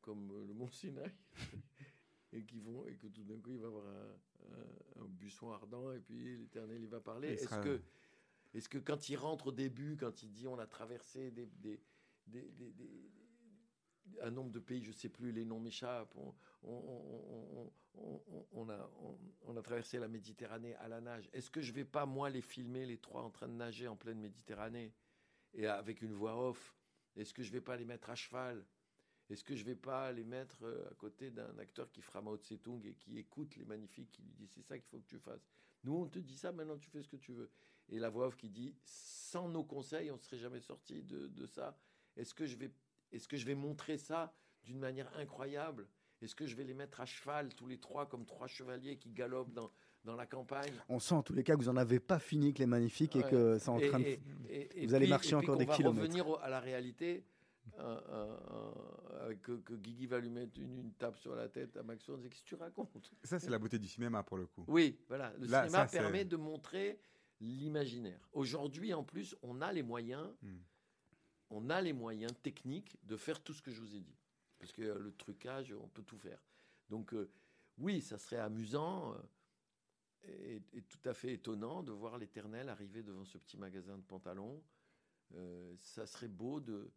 comme le mont Sinaï et qui vont et que tout d'un coup il va avoir un, un- un buisson ardent et puis l'Éternel il va parler. Est-ce que est-ce que quand il rentre au début, quand il dit on a traversé un nombre de pays, je sais plus, les noms m'échappent. On a traversé la Méditerranée à la nage. Est-ce que je vais pas moi les filmer les trois en train de nager en pleine Méditerranée et avec une voix off? Est-ce que je vais pas les mettre à cheval? Est-ce que je vais pas les mettre euh, à côté d'un acteur qui fera Mao Tse-tung et qui écoute les magnifiques, qui lui dit c'est ça qu'il faut que tu fasses? Nous on te dit ça, maintenant tu fais ce que tu veux. Et la voix off qui dit sans nos conseils on serait jamais sorti de, de ça. Est-ce que je vais est-ce que je vais montrer ça d'une manière incroyable? Est-ce que je vais les mettre à cheval tous les trois comme trois chevaliers qui galopent dans, dans la campagne? On sent en tous les cas que vous n'en avez pas fini avec les magnifiques et que c'est en Et- train de. et- et- et vous allez puis- marcher puis encore des va kilomètres. revenir au- à la réalité, que, que Guigui va lui mettre une, une tape sur la tête à Maxon, on dit qu'est-ce que tu racontes? Ça, c'est la beauté du cinéma pour le coup. Oui, voilà. Le Là, cinéma ça, c'est- permet de montrer l'imaginaire. Aujourd'hui, en plus, on a les moyens, Hmm. on a les moyens techniques de faire tout ce que je vous ai dit. Parce que le trucage, on peut tout faire. Donc, euh, oui, ça serait amusant euh, et, et tout à fait étonnant de voir l'éternel arriver devant ce petit magasin de pantalons. Euh, ça serait beau de,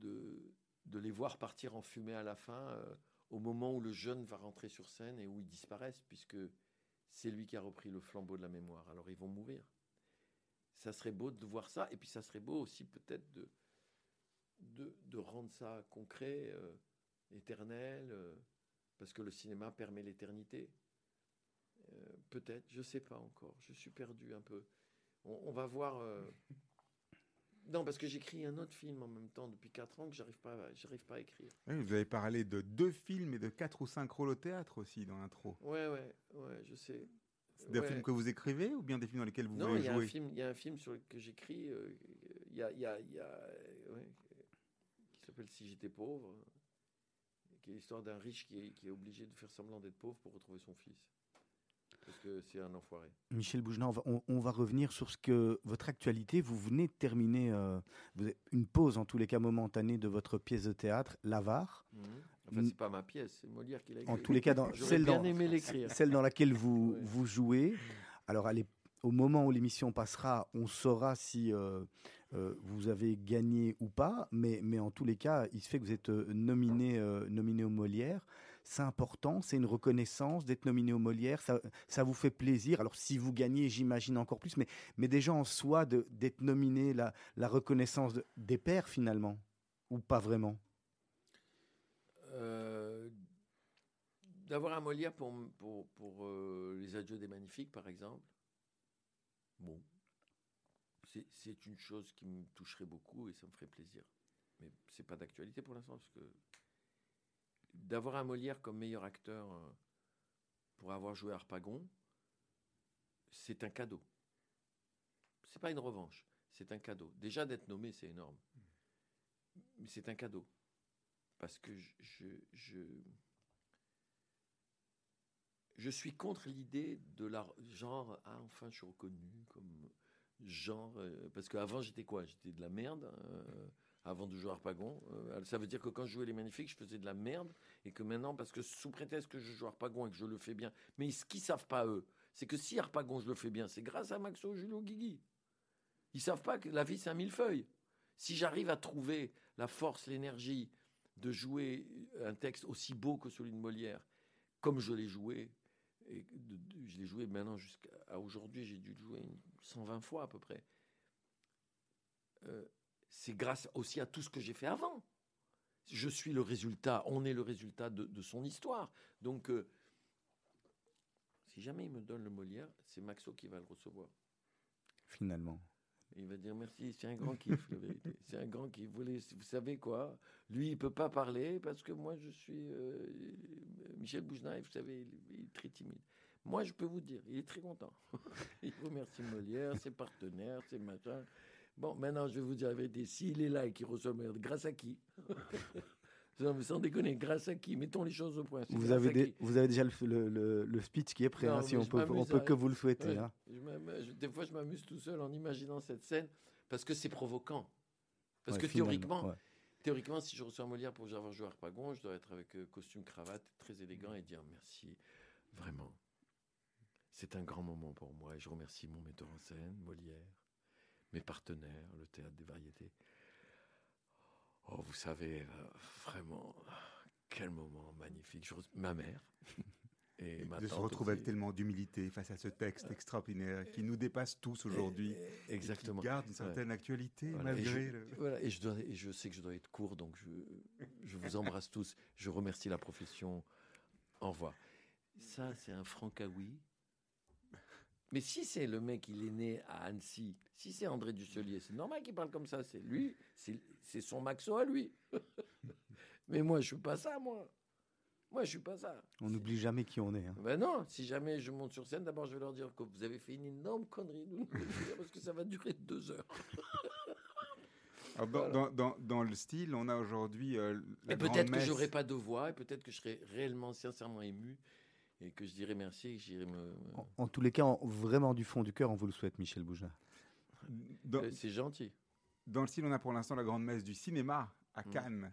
de, de les voir partir en fumée à la fin, au moment où le jeune va rentrer sur scène et où ils disparaissent, puisque c'est lui qui a repris le flambeau de la mémoire. Alors ils vont mourir. Ça serait beau de voir ça, et puis ça serait beau aussi peut-être de, de, rendre ça concret, euh, éternel, euh, parce que le cinéma permet l'éternité. Euh, peut-être, je sais pas encore. Je suis perdu un peu. On va voir. Non, parce que j'écris un autre film en même temps depuis 4 ans que j'arrive pas, j'arrive pas à écrire. Oui, vous avez parlé de deux films et de quatre ou cinq rôles au théâtre aussi dans l'intro. Ouais, ouais, ouais, je sais. C'est des Ouais. films que vous écrivez ou bien des films dans lesquels vous Non, voulez il y, a un jouer film, il y a un film sur le- que j'écris, euh, il y a, y a- y a, ouais, qui s'appelle Si j'étais pauvre, qui est l'histoire d'un riche qui est, qui est obligé de faire semblant d'être pauvre pour retrouver son fils. Parce que c'est un enfoiré. Michel Boujna, on va, on- on va revenir sur ce que votre actualité. Vous venez de terminer euh, une pause, en tous les cas momentanée, de votre pièce de théâtre, L'Avare. Enfin, Mm. c'est pas ma pièce, c'est Molière qui l'a écrit. En tous les cas, dans, celle, bien dans, aimé l'écrire. celle dans laquelle vous, Ouais. vous jouez. Alors, allez, au moment où l'émission passera, on saura si euh, euh, vous avez gagné ou pas. Mais, mais en tous les cas, il se fait que vous êtes nominé, nominé au Molière. C'est important, c'est une reconnaissance d'être nominé au Molière. Ça, ça vous fait plaisir. Alors, si vous gagnez, j'imagine encore plus. Mais, mais déjà en soi, d'être nominé, la, reconnaissance de- des pairs finalement, ou pas vraiment? Euh, D'avoir un Molière pour, pour, euh, Les Adieux des Magnifiques, par exemple, bon, c'est- c'est une chose qui me toucherait beaucoup et ça me ferait plaisir. Mais c'est pas d'actualité pour l'instant, parce que d'avoir un Molière comme meilleur acteur euh, pour avoir joué Harpagon, c'est un cadeau. C'est pas une revanche, c'est un cadeau. Déjà d'être nommé, c'est énorme. Mais c'est un cadeau parce que je, je, je, suis contre l'idée de la genre ah enfin je suis reconnu comme genre euh, parce qu'avant j'étais quoi? J'étais de la merde euh, avant de jouer à Harpagon Euh, ça veut dire que quand je jouais les magnifiques je faisais de la merde. Et que maintenant parce que sous prétexte que je joue à Harpagon et que je le fais bien mais ce qu'ils savent pas eux c'est que si Harpagon je le fais bien c'est grâce à Maxo Julio Guigui. Ils savent pas que la vie c'est un millefeuille. Si j'arrive à trouver la force l'énergie de jouer un texte aussi beau que celui de Molière, comme je l'ai joué, et je l'ai joué maintenant jusqu'à aujourd'hui, j'ai dû le jouer une 120 fois à peu près. Euh, c'est grâce aussi à tout ce que j'ai fait avant. Je suis le résultat, on est le résultat de, de son histoire. Donc, euh, si jamais il me donne le Molière, c'est Maxo qui va le recevoir. finalement il va dire merci, c'est un grand kiff, la vérité. C'est un grand kiff. Vous, savez quoi? Lui, il peut pas parler parce que moi, je suis euh, Michel et vous savez, il, il est très timide. Moi, je peux vous dire, il est très content. il remercie Molière, ses partenaires, ses machins. Bon, maintenant, je vais vous dire la vérité. S'il est là et qu'il reçoit le Molière, grâce à qui? Sans déconner, grâce à qui? Mettons les choses au point. Vous avez, à des- qui? vous avez déjà le, le- le- le speech qui est prêt, Non, hein, si on peut, on peut que vous le souhaiter. Ouais. hein. Je des fois, je m'amuse tout seul en imaginant cette scène parce que c'est provoquant. Parce Ouais, que théoriquement, ouais. théoriquement, si je reçois Molière pour avoir joué à Harpagon, je dois être avec euh, costume, cravate, très élégant et dire merci. Vraiment. C'est un grand moment pour moi et je remercie mon metteur en scène, Molière, mes partenaires, le théâtre des variétés. Oh, vous savez, là, vraiment, quel moment magnifique. Je ma mère. Et ma de se retrouver avec tellement d'humilité face à ce texte extraordinaire qui nous dépasse tous aujourd'hui. Et- et- Exactement. Qui garde une Ouais. certaine actualité Voilà, et malgré je, le... voilà, et je, dois, et je sais que je dois être court, donc je, je vous embrasse tous. Je remercie la profession. Au revoir. Ça, c'est un francaoui. Mais si c'est le mec, il est né à Annecy, si c'est André Dusselier, c'est normal qu'il parle comme ça. C'est lui, c'est son maxo à lui. Mais moi, je suis pas ça, moi. Moi, je suis pas ça. On n'oublie jamais qui on est. hein. Ben non, si jamais je monte sur scène, d'abord je vais leur dire que vous avez fait une énorme connerie, parce que ça va durer deux heures. Alors, dans, dans- dans- dans le style, on a aujourd'hui euh, Et peut-être que messe. j'aurai pas de voix, et peut-être que je serai réellement, sincèrement ému, et que je dirai merci, et que j'irai me. me- En, en tous les cas, en- vraiment du fond du cœur, on vous le souhaite, Michel Boujna. Dans, Euh, C'est gentil. dans le style, on a pour l'instant la grande messe du cinéma à Mm. Cannes.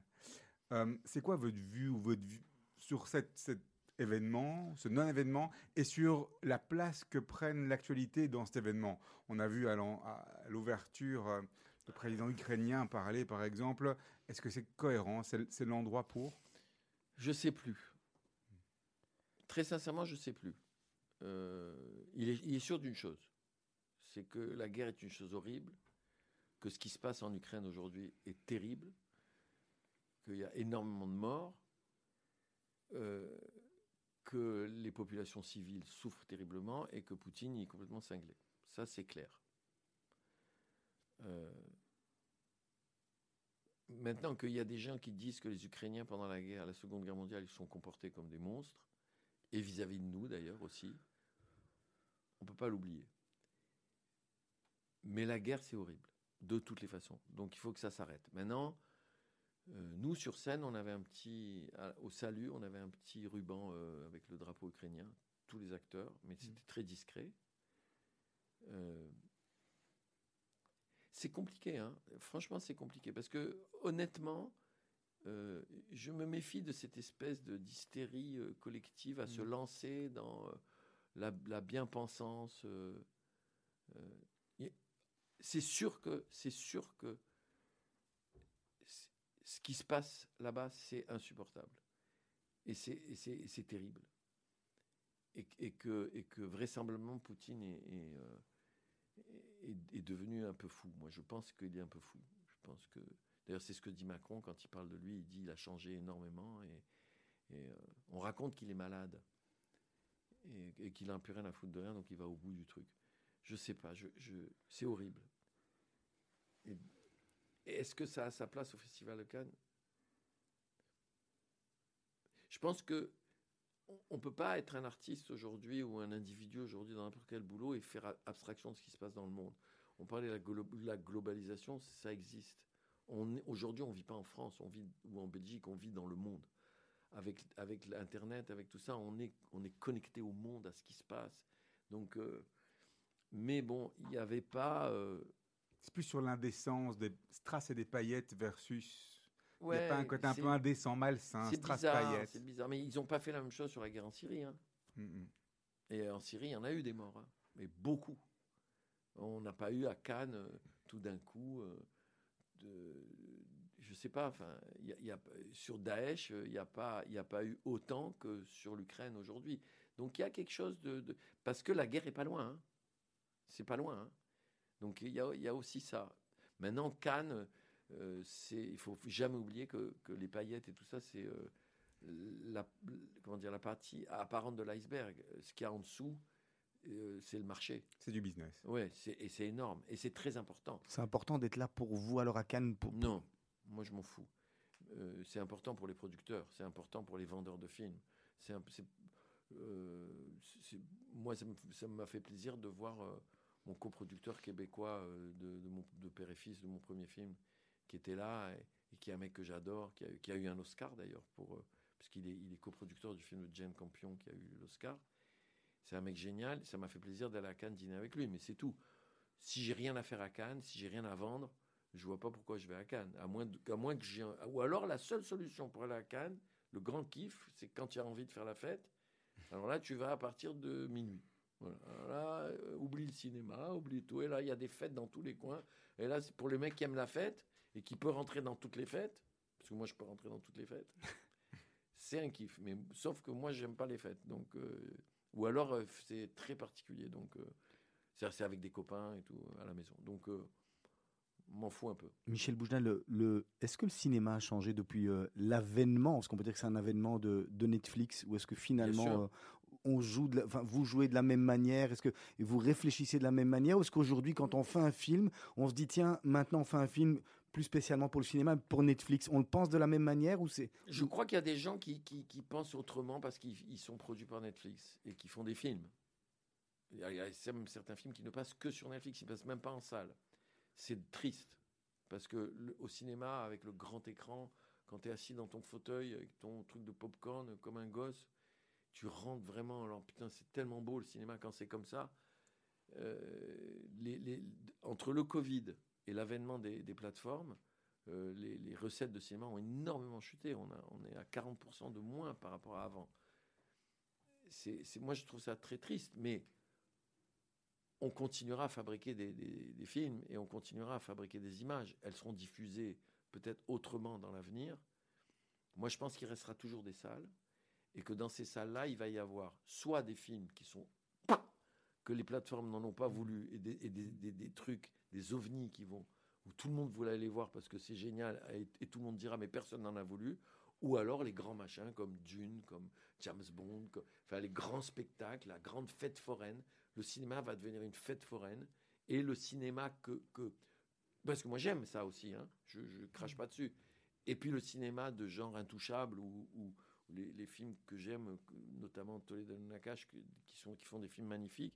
Euh, c'est quoi votre vue ou votre vue sur cette, cet événement, ce non-événement, et sur la place que prenne l'actualité dans cet événement? On a vu à l'ouverture euh, le président ukrainien parler, par exemple. Est-ce que c'est cohérent? C'est c'est l'endroit pour? Je sais plus. Très sincèrement, je sais plus. Euh, il, est, sûr d'une chose c'est que la guerre est une chose horrible, que ce qui se passe en Ukraine aujourd'hui est terrible, qu'il y a énormément de morts, euh, que les populations civiles souffrent terriblement et que Poutine est complètement cinglé. Ça, c'est clair. Euh, Maintenant qu'il y a des gens qui disent que les Ukrainiens, pendant la guerre, la Seconde Guerre mondiale, ils sont comportés comme des monstres, et vis-à-vis de nous d'ailleurs aussi, On peut pas l'oublier. Mais la guerre, c'est horrible, de toutes les façons. Donc il faut que ça s'arrête. Maintenant, euh, nous, sur scène, on avait un petit. à- au salut, on avait un petit ruban euh, avec le drapeau ukrainien, tous les acteurs, mais c'était très discret. Euh, c'est compliqué, hein. franchement, c'est compliqué. Parce que, honnêtement, euh, je me méfie de cette espèce de d'hystérie euh, collective à se lancer dans euh, la, la bien-pensance. c'est sûr que c'est sûr que ce qui se passe là-bas, c'est insupportable. Et c'est terrible. Et, et que, et que vraisemblablement Poutine est, est, est- est devenu un peu fou. Moi, je pense qu'il est un peu fou. Je pense que. D'ailleurs, c'est ce que dit Macron quand il parle de lui. Il dit qu'il a changé énormément et, euh, on raconte qu'il est malade et, qu'il n'a plus rien à foutre de rien, donc il va au bout du truc. Je sais pas. C'est horrible. Est-ce que ça a sa place au Festival de Cannes? Je pense que on ne peut pas être un artiste aujourd'hui ou un individu aujourd'hui dans n'importe quel boulot et faire a- abstraction de ce qui se passe dans le monde. On parlait de la globalisation, ça existe. Aujourd'hui, on ne vit pas en France on vit, ou en Belgique, on vit dans le monde. Avec, avec l'Internet, avec tout ça, on est, on est connecté au monde, à ce qui se passe. Donc, euh, mais bon, il n'y avait pas. euh, C'est plus sur l'indécence des strass et des paillettes versus. Il n'y ouais, a pas un côté un peu indécent, malsain, strass paillettes. c'est bizarre. Mais ils n'ont pas fait la même chose sur la guerre en Syrie. hein. Mm. Et en Syrie, il y en a eu des morts, hein, mais beaucoup. On n'a pas eu à Cannes, euh, tout d'un coup, euh, je sais pas, enfin, y y a- sur Daesh, il n'y a, pas- a pas eu autant que sur l'Ukraine aujourd'hui. Donc il y a quelque chose de... parce que la guerre est pas loin. hein. C'est pas loin. hein. Donc il y a, aussi ça. Maintenant, Cannes, euh, c'est, il faut jamais oublier que, les paillettes et tout ça, c'est euh, comment dire, la partie apparente de l'iceberg. Ce qu'il y a en dessous, euh, c'est le marché. C'est du business. Ouais, c'est, et c'est énorme. Et c'est très important. C'est important d'être là pour vous alors à Cannes. Pour... Non, moi je m'en fous. Euh, c'est important pour les producteurs, c'est important pour les vendeurs de films. C'est, un- c'est- euh, c'est- moi, ça m'a fait plaisir de voir euh, mon coproducteur québécois euh, de, de mon, de Père et Fils, de mon premier film, qui était là et, et qui est un mec que j'adore, qui a, eu- qui a eu un Oscar d'ailleurs, pour, euh, puisqu'il est, il est coproducteur du film de Jane Campion qui a eu l'Oscar. C'est un mec génial, ça m'a fait plaisir d'aller à Cannes dîner avec lui, mais c'est tout. Si j'ai rien à faire à Cannes, si j'ai rien à vendre, je vois pas pourquoi je vais à Cannes. À moins, à moins que j'ai. Ou alors la seule solution pour aller à Cannes, le grand kiff, c'est quand tu as envie de faire la fête. Alors là, tu vas à partir de minuit. Voilà. Là, euh, oublie le cinéma, oublie tout. Et là, il y a des fêtes dans tous les coins. Et là, c'est pour les mecs qui aiment la fête et qui peuvent rentrer dans toutes les fêtes, parce que moi, je peux rentrer dans toutes les fêtes. c'est un kiff. Mais sauf que moi, j'aime pas les fêtes. Donc, euh, ou alors, euh, c'est très particulier. Donc, euh, c'est avec des copains et tout à la maison. Donc, euh, m'en fous un peu. Michel Boujna, le, le- est-ce que le cinéma a changé depuis euh, l'avènement? Est-ce qu'on peut dire que c'est un avènement de, de Netflix Ou est-ce que finalement, euh, on joue de la- enfin, vous jouez de la même manière? Est-ce que vous réfléchissez de la même manière? Ou est-ce qu'aujourd'hui, quand on fait un film, on se dit, tiens, maintenant on fait un film plus spécialement pour le cinéma, pour Netflix On le pense de la même manière ou c'est Je crois qu'il y a des gens qui, qui- qui pensent autrement parce qu'ils ils sont produits par Netflix et qui font des films. Il y a, certains films qui ne passent que sur Netflix, ils ne passent même pas en salle. C'est triste parce que le- au cinéma, avec le grand écran, quand tu es assis dans ton fauteuil avec ton truc de popcorn comme un gosse, tu rentres vraiment. Alors putain, c'est tellement beau le cinéma quand c'est comme ça. Euh, les- les- entre le Covid et l'avènement des, plateformes, euh, les, recettes de cinéma ont énormément chuté. On, est à 40% de moins par rapport à avant. C'est, moi, je trouve ça très triste, mais on continuera à fabriquer des, films et on continuera à fabriquer des images. Elles seront diffusées peut-être autrement dans l'avenir. Moi, je pense qu'il restera toujours des salles et que dans ces salles-là, il va y avoir soit des films qui sont que les plateformes n'en ont pas voulu et des trucs, des ovnis qui vont où tout le monde voulait aller voir parce que c'est génial et, tout le monde dira mais personne n'en a voulu ou alors les grands machins comme Dune, comme James Bond, enfin les grands spectacles, la grande fête foraine. Le cinéma va devenir une fête foraine et le cinéma que, que parce que moi j'aime ça aussi, hein, je, crache pas dessus. Et puis le cinéma de genre intouchable ou, les, films que j'aime, notamment Toledo Nakash, qui, qui font des films magnifiques,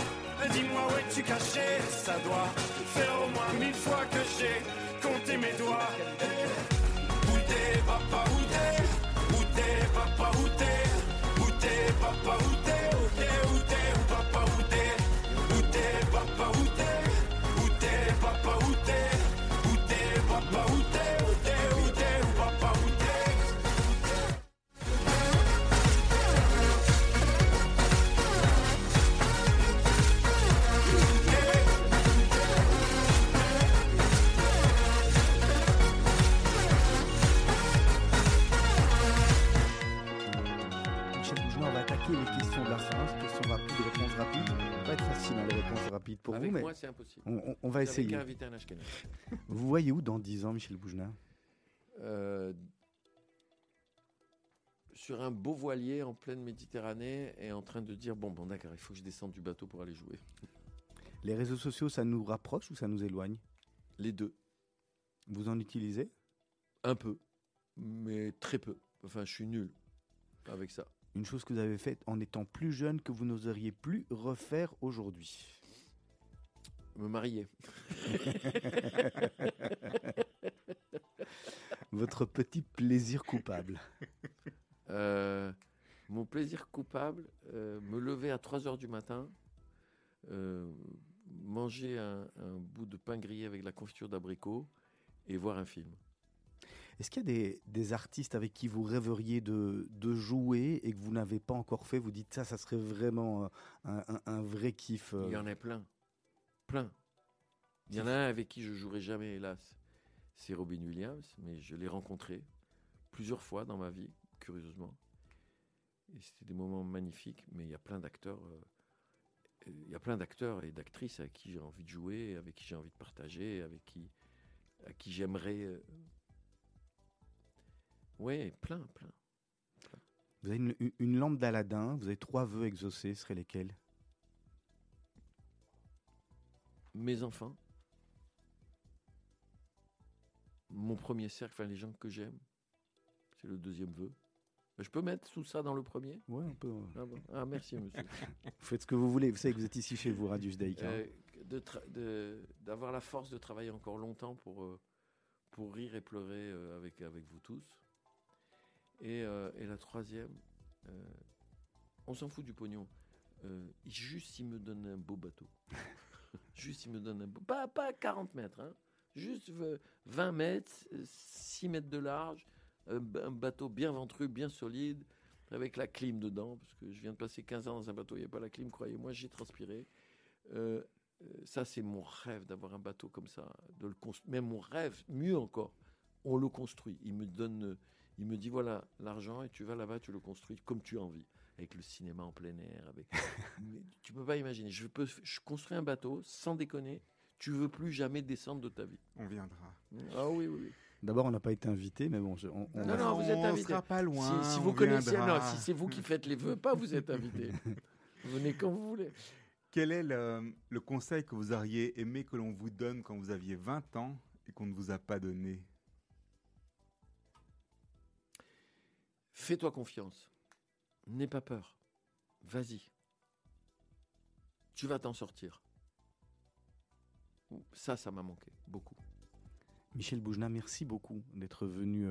dis-moi où es-tu caché? Ça doit faire au moins mille fois que j'ai compté mes doigts. Vous un Ashkenaz. Voyez où dans 10 ans, Michel Bougelin Euh, sur un beau voilier en pleine Méditerranée et en train de dire bon bon d'accord il faut que je descende du bateau pour aller jouer. Les réseaux sociaux, ça nous rapproche ou ça nous éloigne? Les deux. Vous en utilisez? Un peu mais très peu. Enfin je suis nul avec ça. Une chose que vous avez faite en étant plus jeune que vous n'oseriez plus refaire aujourd'hui me marier Votre petit plaisir coupable. Euh, mon plaisir coupable euh, me lever à 3 heures du matin euh, manger un, un bout de pain grillé avec la confiture d'abricot et voir un film Est-ce qu'il y a des, des artistes avec qui vous rêveriez de, de jouer et que vous n'avez pas encore fait? Vous dites ça, ça serait vraiment un, un- un vrai kiff. Il y en a plein. Il y en a un avec qui je jouerai jamais, hélas. C'est Robin Williams, mais je l'ai rencontré plusieurs fois dans ma vie, curieusement. Et c'était des moments magnifiques, mais il y a plein d'acteurs. euh, il y a plein d'acteurs et d'actrices avec qui j'ai envie de jouer, avec qui j'ai envie de partager, avec qui, à qui j'aimerais. euh, Ouais, plein, plein. Vous avez une, lampe d'Aladin, vous avez trois vœux exaucés, seraient lesquels? Mes enfants, mon premier cercle, enfin les gens que j'aime, c'est le deuxième vœu. Je peux mettre tout ça dans le premier? Ouais, on peut. ah, bon? Ah, merci monsieur. Vous faites ce que vous voulez. Vous savez que vous êtes ici chez vous, Radio Judaïka. Euh, D'avoir la force de travailler encore longtemps pour, euh, pour rire et pleurer euh, avec, avec vous tous. Et, et la troisième, on s'en fout du pognon. Juste il me donne un beau bateau. juste il me donne un. Pas, pas 40 mètres, hein. juste euh, 20 mètres, euh, 6 mètres de large, un ba- un bateau bien ventru, bien solide, avec la clim dedans, parce que je viens de passer 15 ans dans un bateau, il n'y a pas la clim, croyez-moi, j'ai transpiré. Euh, euh, ça, c'est mon rêve d'avoir un bateau comme ça, de le constru- Même mon rêve, mieux encore, on le construit. Il me donne, euh, il me dit voilà l'argent et tu vas là-bas, tu le construis comme tu as envie. Avec le cinéma en plein air. Avec... Mais tu peux pas imaginer. Je, peux, je construis un bateau, sans déconner. Tu veux plus jamais descendre de ta vie. On viendra. Ah oui, oui, oui. D'abord, on n'a pas été invité, mais bon, je- on, on Non, non, vous êtes on invité. sera pas loin. si, vous connaissez, non, si c'est vous qui faites les vœux, pas vous êtes invité. Venez quand vous voulez. Quel est le, le conseil que vous auriez aimé que l'on vous donne quand vous aviez 20 ans et qu'on ne vous a pas donné? Fais-toi confiance. N'aie pas peur. Vas-y. Tu vas t'en sortir. Ça, ça m'a manqué beaucoup. Michel Boujna, merci beaucoup d'être venu euh,